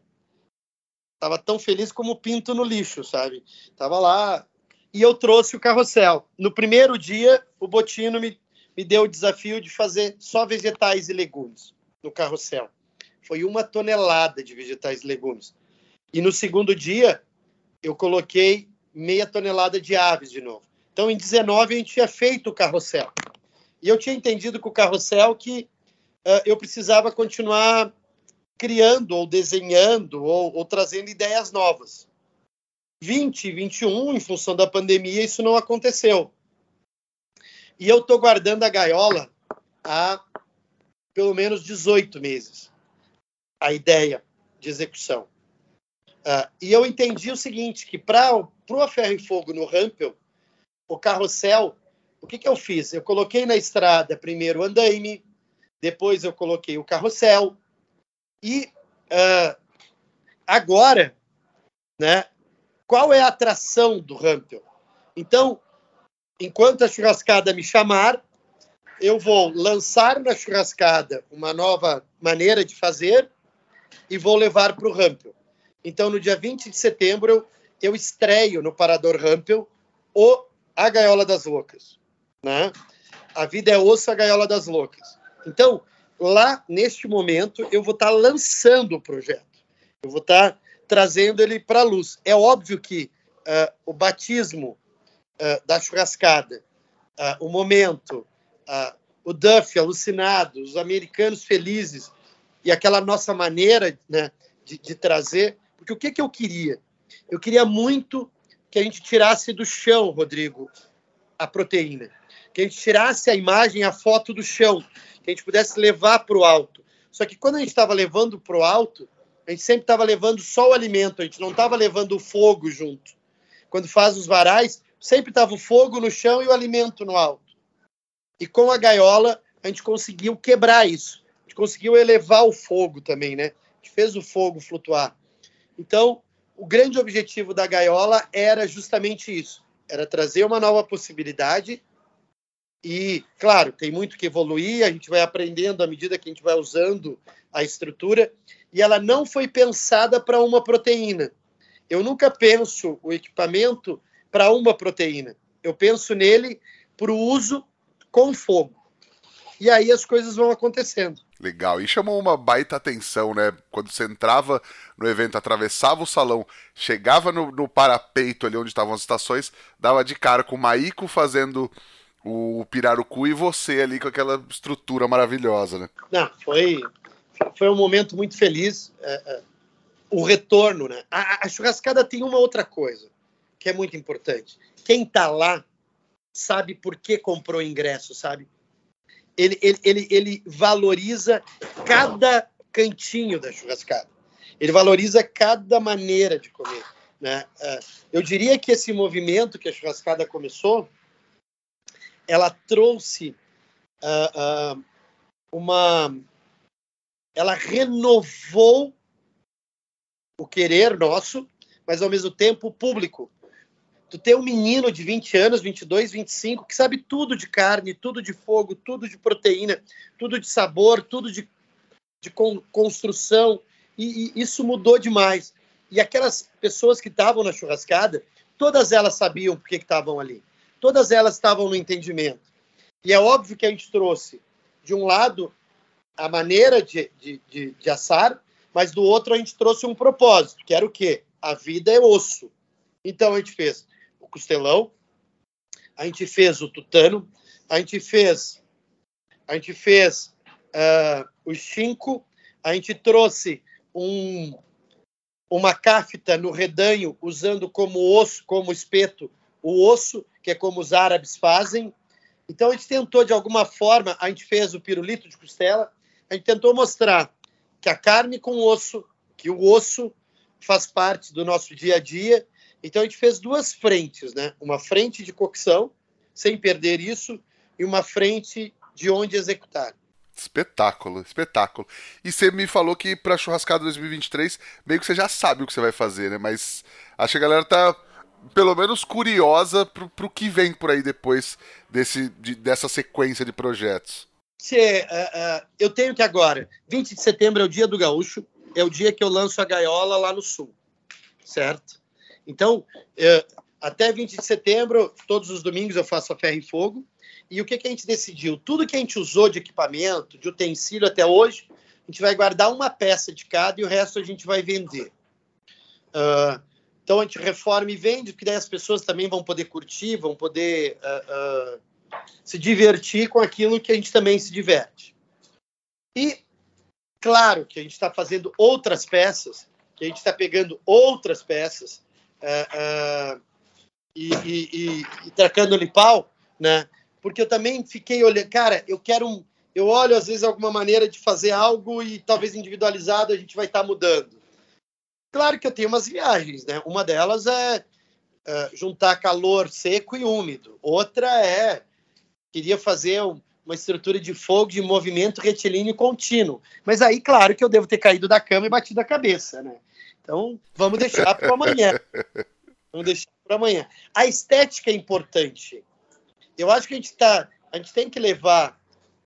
tava tão feliz como pinto no lixo, sabe? Tava lá e eu trouxe o carrossel. No primeiro dia, o Botino me, me deu o desafio de fazer só vegetais e legumes no carrossel. Foi uma tonelada de vegetais e legumes. E no segundo dia, eu coloquei meia tonelada de aves de novo. Então, em 19, a gente tinha feito o carrossel. E eu tinha entendido com o carrossel que uh, eu precisava continuar criando ou desenhando ou, ou trazendo ideias novas. 20, 21, em função da pandemia, isso não aconteceu. E eu estou guardando a gaiola há pelo menos 18 meses. A ideia de execução. Uh, e eu entendi o seguinte, que para o Ferro e Fogo no Rampel, o carrossel, o que, que eu fiz? Eu coloquei na estrada primeiro o andaime, depois eu coloquei o carrossel, e uh, agora, né, qual é a atração do Rampel? Então, enquanto a churrascada me chamar, eu vou lançar na churrascada uma nova maneira de fazer e vou levar para o Rampel. Então, no dia 20 de setembro, eu estreio no Parador Rampel o A Gaiola das Loucas. Né? A vida é osso, a Gaiola das Loucas. Então, lá, neste momento, eu vou estar tá lançando o projeto. Eu vou estar tá trazendo ele para a luz. É óbvio que uh, o batismo uh, da churrascada, uh, o momento, o Duff alucinado, os americanos felizes e aquela nossa maneira né, de, de trazer. Porque o que, que eu queria? Eu queria muito que a gente tirasse do chão, Rodrigo, a proteína. Que a gente tirasse a imagem, a foto do chão. Que a gente pudesse levar para o alto. Só que quando a gente estava levando para o alto, a gente sempre estava levando só o alimento, a gente não estava levando o fogo junto. Quando faz os varais, sempre estava o fogo no chão e o alimento no alto. E com a gaiola, a gente conseguiu quebrar isso. A gente conseguiu elevar o fogo também, né? A gente fez o fogo flutuar. Então, o grande objetivo da gaiola era justamente isso: era trazer uma nova possibilidade. E, claro, tem muito que evoluir, a gente vai aprendendo à medida que a gente vai usando a estrutura. E ela não foi pensada para uma proteína. Eu nunca penso o equipamento para uma proteína. Eu penso nele para o uso com fogo. E aí as coisas vão acontecendo. Legal. E chamou uma baita atenção, né? Quando você entrava no evento, atravessava o salão, chegava no, no parapeito ali onde estavam as estações, dava de cara com o Maíco fazendo o pirarucu e você ali com aquela estrutura maravilhosa, né? Não, foi, foi um momento muito feliz. É, é, o retorno, né? A, a, churrascada tem uma outra coisa que é muito importante. Quem tá lá sabe por que comprou ingresso, sabe? Ele, ele, ele, ele valoriza cada cantinho da churrascada. Ele valoriza cada maneira de comer. Né? É, eu diria que esse movimento que a churrascada começou, ela trouxe uh, uh, uma. Ela renovou o querer nosso, mas ao mesmo tempo o público tu ter um menino de 20 anos, 22, 25, que sabe tudo de carne, tudo de fogo, tudo de proteína, tudo de sabor, tudo de, de con construção, e, e, isso mudou demais. E aquelas pessoas que estavam na churrascada, todas elas sabiam por que estavam ali. Todas elas estavam no entendimento. E é óbvio que a gente trouxe, de um lado, a maneira de, de, de, de assar, mas do outro a gente trouxe um propósito, que era o quê? A vida é osso. Então a gente fez costelão, a gente fez o tutano, a gente fez, a gente fez uh, o chinco, a gente trouxe um, uma cáfita no redanho usando como osso, como espeto, o osso, que é como os árabes fazem. Então a gente tentou de alguma forma, a gente fez o pirulito de costela, a gente tentou mostrar que a carne com osso, que o osso faz parte do nosso dia a dia então a gente fez duas frentes, né? Uma frente de cocção, sem perder isso, e uma frente de onde executar. Espetáculo, espetáculo. E você me falou que para churrascada 2023, meio que você já sabe o que você vai fazer, né? Mas acho que a galera tá pelo menos curiosa pro, pro que vem por aí depois desse, de, dessa sequência de projetos. Uh, uh, eu tenho que agora, 20 de setembro é o dia do gaúcho, é o dia que eu lanço a gaiola lá no sul, certo? Então, é, até 20 de setembro, todos os domingos eu faço a ferro e fogo. E o que, que a gente decidiu? Tudo que a gente usou de equipamento, de utensílio até hoje, a gente vai guardar uma peça de cada e o resto a gente vai vender. Uh, então a gente reforma e vende, porque daí as pessoas também vão poder curtir, vão poder uh, uh, se divertir com aquilo que a gente também se diverte. E claro que a gente está fazendo outras peças, que a gente está pegando outras peças é, e, e, e, e tracando-lhe pau, né? Porque eu também fiquei olhando, cara, eu quero um. Eu olho às vezes alguma maneira de fazer algo e talvez individualizado a gente vai estar tá mudando. Claro que eu tenho umas viagens, né? Uma delas é, é juntar calor seco e úmido. Outra é queria fazer uma estrutura de fogo de movimento retilíneo contínuo. Mas aí, claro que eu devo ter caído da cama e batido a cabeça, né? Então, vamos deixar para amanhã. Vamos deixar para amanhã. A estética é importante. Eu acho que a gente tá, a gente tem que levar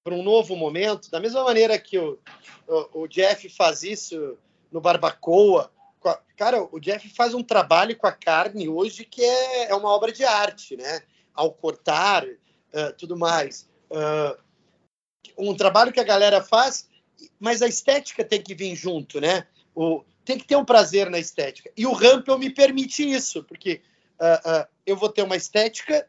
para um novo momento, da mesma maneira que o, o, o Jeff faz isso no Barbacoa. Cara, o Jeff faz um trabalho com a carne hoje que é, é uma obra de arte, né? Ao cortar, uh, tudo mais. Uh, um trabalho que a galera faz, mas a estética tem que vir junto, né? O, tem que ter um prazer na estética. E o Rampel me permite isso, porque uh, eu vou ter uma estética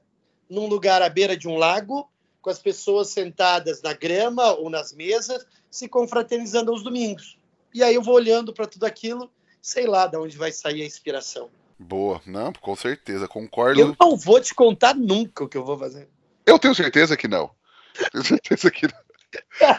num lugar à beira de um lago, com as pessoas sentadas na grama ou nas mesas, se confraternizando aos domingos. E aí eu vou olhando para tudo aquilo, sei lá de onde vai sair a inspiração. Boa, não, com certeza, concordo. Eu não vou te contar nunca o que eu vou fazer. Eu tenho certeza que não. Tenho certeza que não.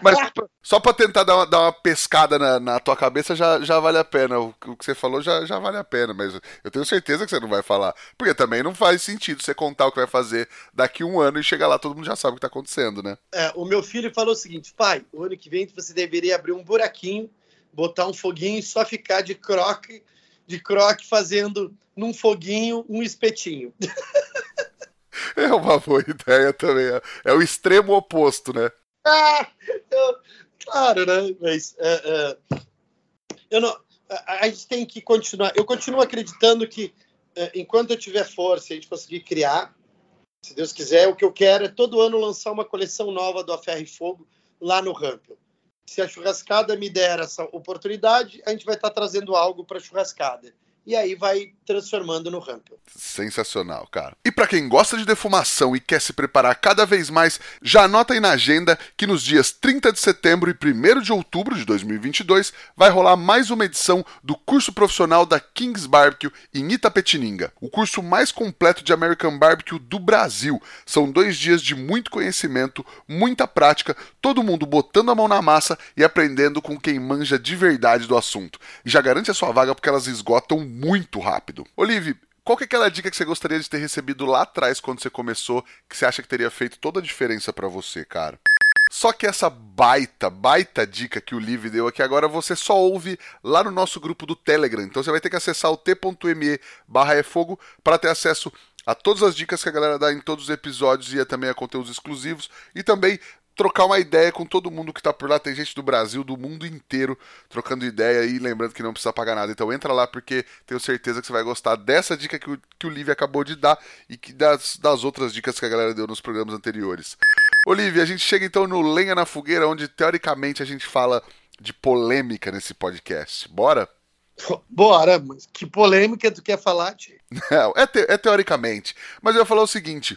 Mas só para tentar dar uma, dar uma pescada na, na, tua cabeça já, já vale a pena. O, o, que você falou já, já vale a pena, mas eu tenho certeza que você não vai falar. Porque também não faz sentido você contar o que vai fazer daqui um ano e chegar lá, todo mundo já sabe o que tá acontecendo, né? É, o meu filho falou o seguinte: pai, o ano que vem você deveria abrir um buraquinho, botar um foguinho e só ficar de croque, de croque fazendo num foguinho um espetinho. É uma boa ideia também. É, é o extremo oposto, né? Ah, eu, claro, né? Mas é, é, eu não, a, a, gente tem que continuar. Eu continuo acreditando que é, enquanto eu tiver força e a gente conseguir criar, se Deus quiser, o que eu quero é todo ano lançar uma coleção nova do A Ferro e Fogo lá no Rampel. Se a churrascada me der essa oportunidade, a gente vai estar trazendo algo para a churrascada e aí vai transformando no Rampel. Sensacional, cara. E para quem gosta de defumação e quer se preparar cada vez mais, já anota aí na agenda que nos dias 30 de setembro e 1 de outubro de 2022 vai rolar mais uma edição do curso profissional da Kings Barbecue em Itapetininga, o curso mais completo de American Barbecue do Brasil. São dois dias de muito conhecimento, muita prática, todo mundo botando a mão na massa e aprendendo com quem manja de verdade do assunto. E já garante a sua vaga porque elas esgotam muito rápido. Olive, qual que é aquela dica que você gostaria de ter recebido lá atrás quando você começou, que você acha que teria feito toda a diferença para você, cara? Só que essa baita, baita dica que o Liv deu aqui agora você só ouve lá no nosso grupo do Telegram. Então você vai ter que acessar o t.me barra fogo para ter acesso a todas as dicas que a galera dá em todos os episódios e também a conteúdos exclusivos e também trocar uma ideia com todo mundo que tá por lá. Tem gente do Brasil, do mundo inteiro, trocando ideia e lembrando que não precisa pagar nada. Então entra lá porque tenho certeza que você vai gostar dessa dica que o, que o Livre acabou de dar e que das, das outras dicas que a galera deu nos programas anteriores. Olivia, a gente chega então no Lenha na Fogueira, onde teoricamente a gente fala de polêmica nesse podcast. Bora? Bora, mas que polêmica tu quer falar, tio? Não, é, te, é teoricamente. Mas eu ia falar o seguinte: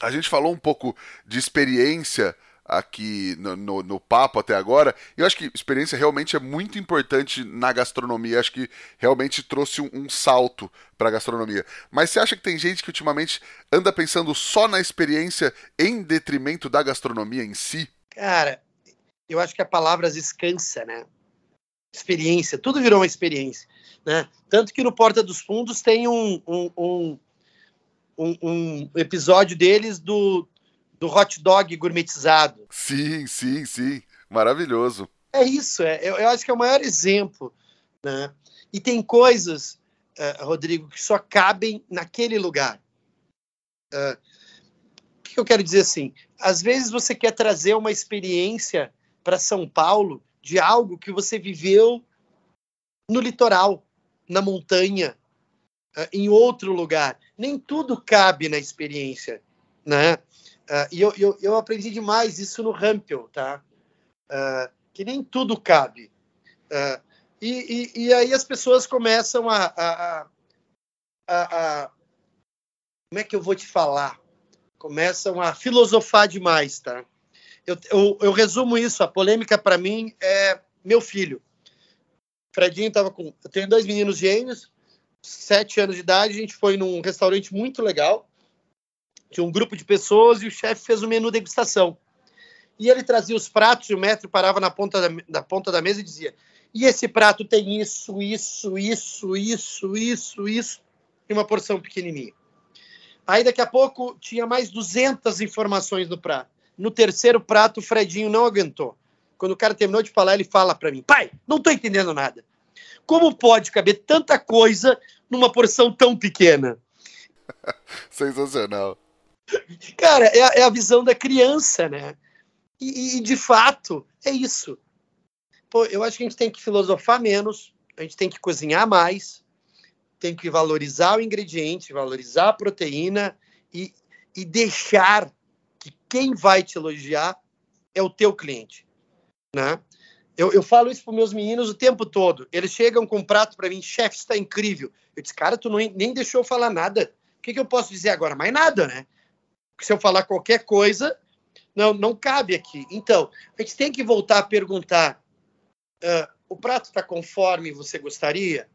a gente falou um pouco de experiência aqui no, no, no, papo até agora. E eu acho que experiência realmente é muito importante na gastronomia. Acho que realmente trouxe um, um salto para a gastronomia. Mas você acha que tem gente que ultimamente anda pensando só na experiência em detrimento da gastronomia em si? Cara, eu acho que a palavra descansa, né? Experiência, tudo virou uma experiência. Né? Tanto que no Porta dos Fundos tem um, um, um, um episódio deles do do hot dog gourmetizado. Sim, sim, sim. Maravilhoso. É isso, é, eu, eu acho que é o maior exemplo. Né? E tem coisas, uh, Rodrigo, que só cabem naquele lugar. Uh, o que eu quero dizer assim? Às vezes você quer trazer uma experiência para São Paulo de algo que você viveu no litoral, na montanha, uh, em outro lugar. Nem tudo cabe na experiência, né? Uh, e eu, eu, eu, aprendi demais isso no Rampel, tá? Uh, que nem tudo cabe. Uh, e, e, e, aí as pessoas começam a, a, a, a, Como é que eu vou te falar? Começam a filosofar demais, tá? Eu, eu, eu resumo isso. A polêmica para mim é meu filho. Fredinho estava com. Eu tenho dois meninos gêmeos, sete anos de idade. A gente foi num restaurante muito legal tinha um grupo de pessoas e o chefe fez o menu degustação. E ele trazia os pratos e o mestre parava na ponta da, ponta da mesa e dizia: e esse prato tem isso, isso, isso, isso, isso, isso, e uma porção pequenininha. Aí daqui a pouco tinha mais 200 informações no prato. No terceiro prato, o Fredinho não aguentou. Quando o cara terminou de falar, ele fala para mim: pai, não estou entendendo nada. Como pode caber tanta coisa numa porção tão pequena? Sensacional. Cara, é a, é a, visão da criança, né? E, e, de fato, é isso. Pô, eu acho que a gente tem que filosofar menos, a gente tem que cozinhar mais, tem que valorizar o ingrediente, valorizar a proteína e, e deixar que quem vai te elogiar é o teu cliente, né? Eu, eu falo isso para meus meninos o tempo todo. Eles chegam com um prato para mim, chefe, está incrível. Eu disse, cara, tu não, nem deixou eu falar nada. O que, que eu posso dizer agora? Mais nada, né? Porque se eu falar qualquer coisa, não, não cabe aqui. Então, a gente tem que voltar a perguntar: uh, o prato está conforme você gostaria?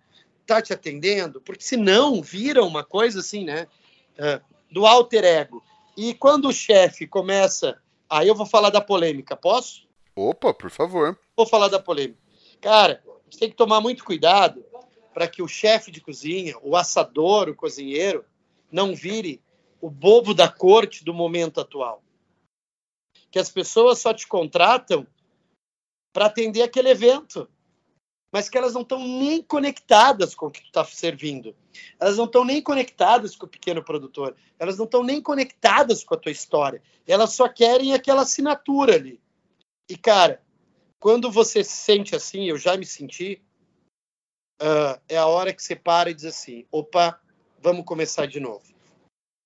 Está te atendendo? Porque senão vira uma coisa assim, né? Uh, do alter ego. E quando o chefe começa. Aí eu vou falar da polêmica, posso? Opa, por favor. Vou falar da polêmica. Cara, a gente tem que tomar muito cuidado para que o chefe de cozinha, o assador, o cozinheiro, não vire o bobo da corte do momento atual. Que as pessoas só te contratam para atender aquele evento, mas que elas não estão nem conectadas com o que tu está servindo. Elas não estão nem conectadas com o pequeno produtor. Elas não estão nem conectadas com a tua história. Elas só querem aquela assinatura ali. E, cara, quando você se sente assim, eu já me senti, uh, é a hora que você para e diz assim: opa, vamos começar de novo.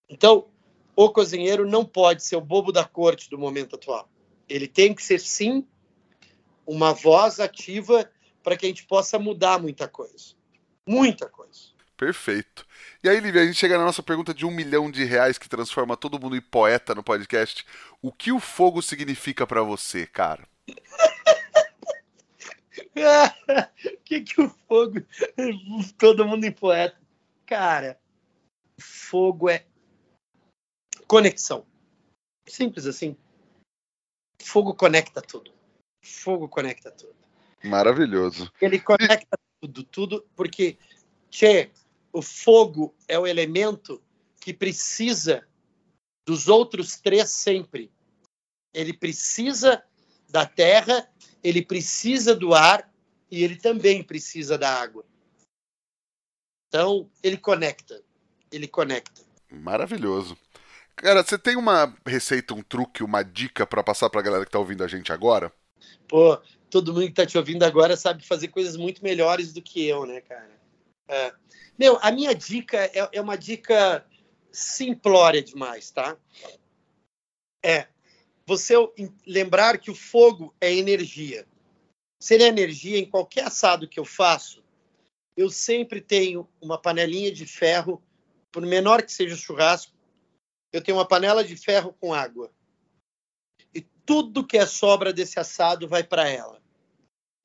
Então, o cozinheiro não pode ser o bobo da corte do momento atual. Ele tem que ser, sim, uma voz ativa para que a gente possa mudar muita coisa. Muita coisa. Perfeito. E aí, Lívia, a gente chega na nossa pergunta de um milhão de reais que transforma todo mundo em poeta no podcast. O que o fogo significa para você, cara? O que, que o fogo. Todo mundo em poeta. Cara, fogo é conexão. Simples assim. Fogo conecta tudo. Fogo conecta tudo. Maravilhoso. Ele conecta tudo, tudo, porque, tchê, o fogo é o elemento que precisa dos outros três sempre. Ele precisa da terra, ele precisa do ar e ele também precisa da água. Então, ele conecta. Ele conecta. Maravilhoso. Cara, você tem uma receita, um truque, uma dica para passar para a galera que tá ouvindo a gente agora? Pô, todo mundo que tá te ouvindo agora sabe fazer coisas muito melhores do que eu, né, cara? É. Meu, a minha dica é, é uma dica simplória demais, tá? É você lembrar que o fogo é energia. Se ele é energia, em qualquer assado que eu faço, eu sempre tenho uma panelinha de ferro, por menor que seja o churrasco, eu tenho uma panela de ferro com água. E tudo que é sobra desse assado vai para ela.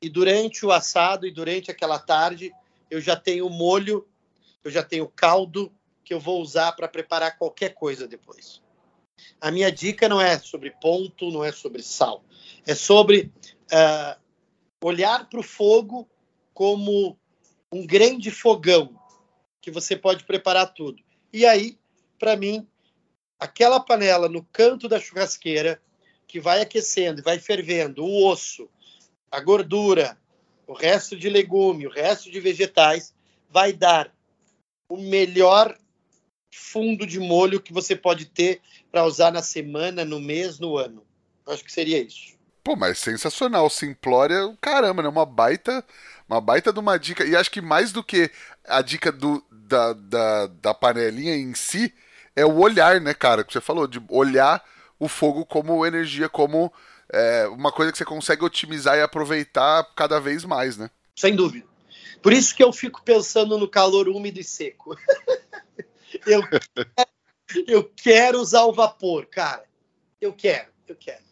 E durante o assado e durante aquela tarde, eu já tenho molho, eu já tenho caldo que eu vou usar para preparar qualquer coisa depois. A minha dica não é sobre ponto, não é sobre sal. É sobre uh, olhar para o fogo como um grande fogão que você pode preparar tudo. E aí, para mim, aquela panela no canto da churrasqueira que vai aquecendo e vai fervendo o osso, a gordura, o resto de legume, o resto de vegetais, vai dar o melhor fundo de molho que você pode ter para usar na semana, no mês, no ano. Eu acho que seria isso. Pô, mas sensacional, simplória, caramba, né? Uma baita, uma baita de uma dica. E acho que mais do que a dica do, da, da, da panelinha em si, é o olhar, né, cara? Que você falou, de olhar o fogo como energia, como é, uma coisa que você consegue otimizar e aproveitar cada vez mais, né? Sem dúvida. Por isso que eu fico pensando no calor úmido e seco. eu, eu quero usar o vapor, cara. Eu quero, eu quero.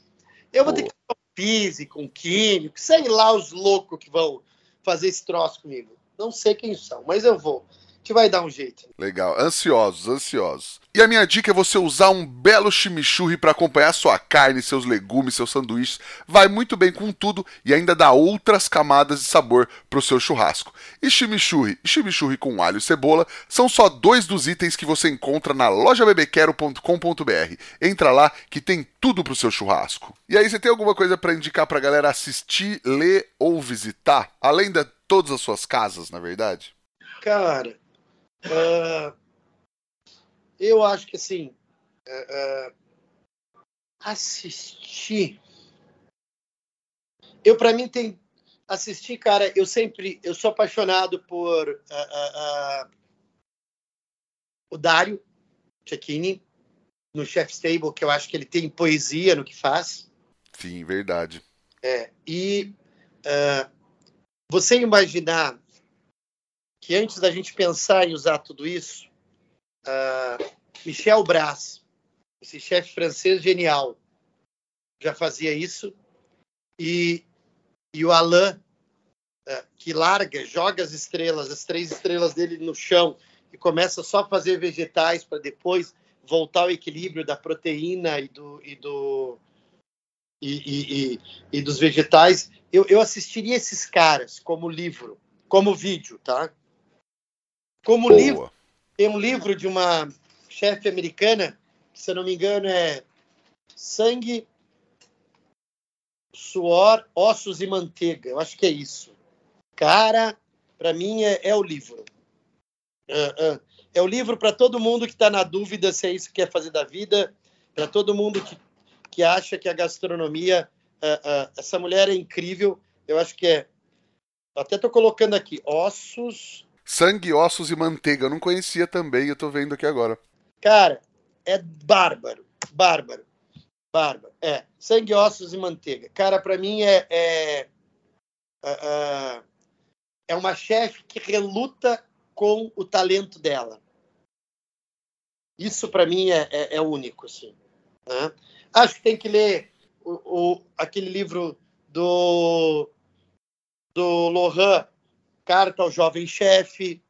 Eu vou ter que fazer um físico, um químico, sei lá os loucos que vão fazer esse troço comigo. Não sei quem são, mas eu vou gente vai dar um jeito. Legal, ansiosos, ansiosos. E a minha dica é você usar um belo chimichurri para acompanhar sua carne, seus legumes, seus sanduíches. Vai muito bem com tudo e ainda dá outras camadas de sabor pro seu churrasco. E chimichurri e chimichurri com alho e cebola são só dois dos itens que você encontra na lojabebequero.com.br. Entra lá que tem tudo pro seu churrasco. E aí, você tem alguma coisa para indicar pra galera assistir, ler ou visitar? Além de todas as suas casas, na verdade? Cara, Uh, eu acho que assim, uh, uh, assistir. Eu para mim tem assistir, cara. Eu sempre, eu sou apaixonado por o Dário Cecchini no Chef Stable, que eu acho que ele tem poesia no que faz. Sim, verdade. É, e você imaginar que antes da gente pensar em usar tudo isso, uh, Michel Bras, esse chefe francês genial, já fazia isso, e, e o Alain, uh, que larga, joga as estrelas, as três estrelas dele no chão, e começa só a fazer vegetais para depois voltar ao equilíbrio da proteína e do, e do e, e, e, e dos vegetais, eu, eu assistiria esses caras como livro, como vídeo, tá? Como Boa. livro, tem um livro de uma chefe americana, que se eu não me engano é Sangue, Suor, Ossos e Manteiga. Eu acho que é isso. Cara, para mim é, é, o livro. Uh, uh. É o livro para todo mundo que está na dúvida se é isso que quer fazer da vida, para todo mundo que, que acha que a gastronomia. Uh, essa mulher é incrível. Eu acho que é. Até estou colocando aqui: ossos, Sangue, ossos e manteiga. Eu não conhecia também, eu tô vendo aqui agora. Cara, é bárbaro. Bárbaro. Bárbaro. É. Sangue, ossos e manteiga. Cara, para mim é. É, uh, é uma chefe que reluta com o talento dela. Isso para mim é, é, é, único, assim. Né? Acho que tem que ler o, o, aquele livro do do Lohan carta ao jovem chefe,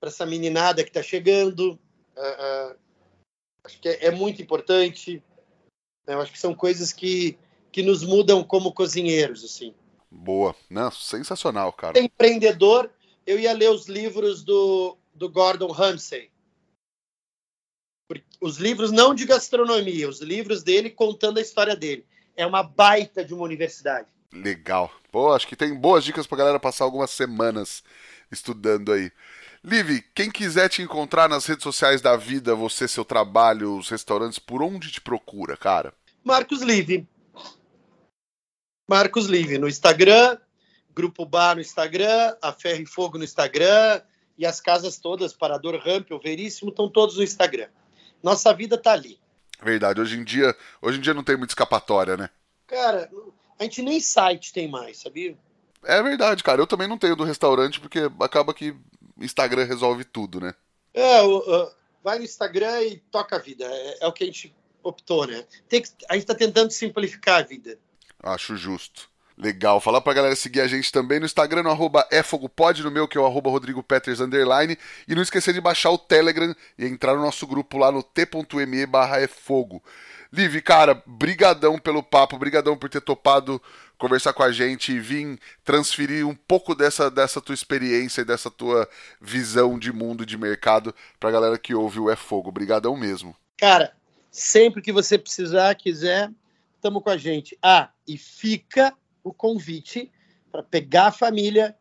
para essa meninada que está chegando. Uh, uh, acho que é, é muito importante. Né? Eu acho que são coisas que, que nos mudam como cozinheiros, assim. Boa, não, sensacional, cara. Empreendedor, eu ia ler os livros do, do Gordon Ramsay. Os livros não de gastronomia, os livros dele contando a história dele. É uma baita de uma universidade. Legal. Pô, acho que tem boas dicas pra galera passar algumas semanas estudando aí. Liv, quem quiser te encontrar nas redes sociais da vida, você, seu trabalho, os restaurantes, por onde te procura, cara? Marcos Live. Marcos Live no Instagram, Grupo Bar no Instagram, a Ferro e Fogo no Instagram e as casas todas, Parador Ramp, o Veríssimo, estão todos no Instagram. Nossa vida tá ali. Verdade, hoje em dia, hoje em dia não tem muita escapatória, né? Cara, a gente nem site tem mais, sabia? É verdade, cara. Eu também não tenho do restaurante porque acaba que Instagram resolve tudo, né? É, vai no Instagram e toca a vida. É, é o que a gente optou, né? Que, a gente tá tentando simplificar a vida. Acho justo. Legal. Falar pra galera seguir a gente também no Instagram, no arroba efogopod, no meu, que é o arroba Rodrigo Peters, underline. E não esquecer de baixar o Telegram e entrar no nosso grupo lá no t.me barra efogo. Liv, cara, brigadão pelo papo, brigadão por ter topado conversar com a gente e vir transferir um pouco dessa, dessa tua experiência e dessa tua visão de mundo, de mercado pra galera que ouve o É Fogo. Brigadão mesmo. Cara, sempre que você precisar, quiser, tamo com a gente. Ah, e fica o convite para pegar a família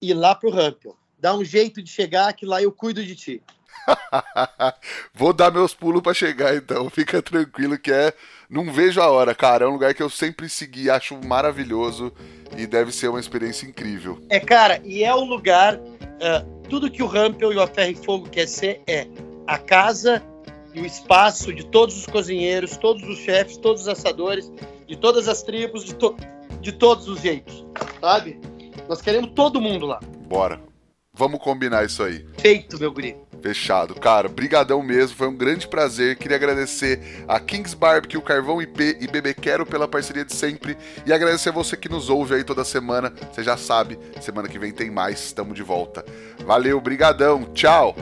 e ir lá pro Rampel. Dá um jeito de chegar que lá eu cuido de ti. Vou dar meus pulos para chegar então, fica tranquilo que é. Não vejo a hora, cara. É um lugar que eu sempre segui, acho maravilhoso e deve ser uma experiência incrível. É, cara, e é o lugar. Uh, tudo que o Rampel e o A Ferro e Fogo quer ser é a casa e o espaço de todos os cozinheiros, todos os chefes, todos os assadores, de todas as tribos, de, to de todos os jeitos, sabe? Nós queremos todo mundo lá. Bora. Vamos combinar isso aí. Feito, meu guri. Fechado. Cara, brigadão mesmo, foi um grande prazer. Queria agradecer a Kings Barbecue, Carvão IP e Bebê Quero pela parceria de sempre e agradecer a você que nos ouve aí toda semana. Você já sabe, semana que vem tem mais, estamos de volta. Valeu, brigadão, tchau!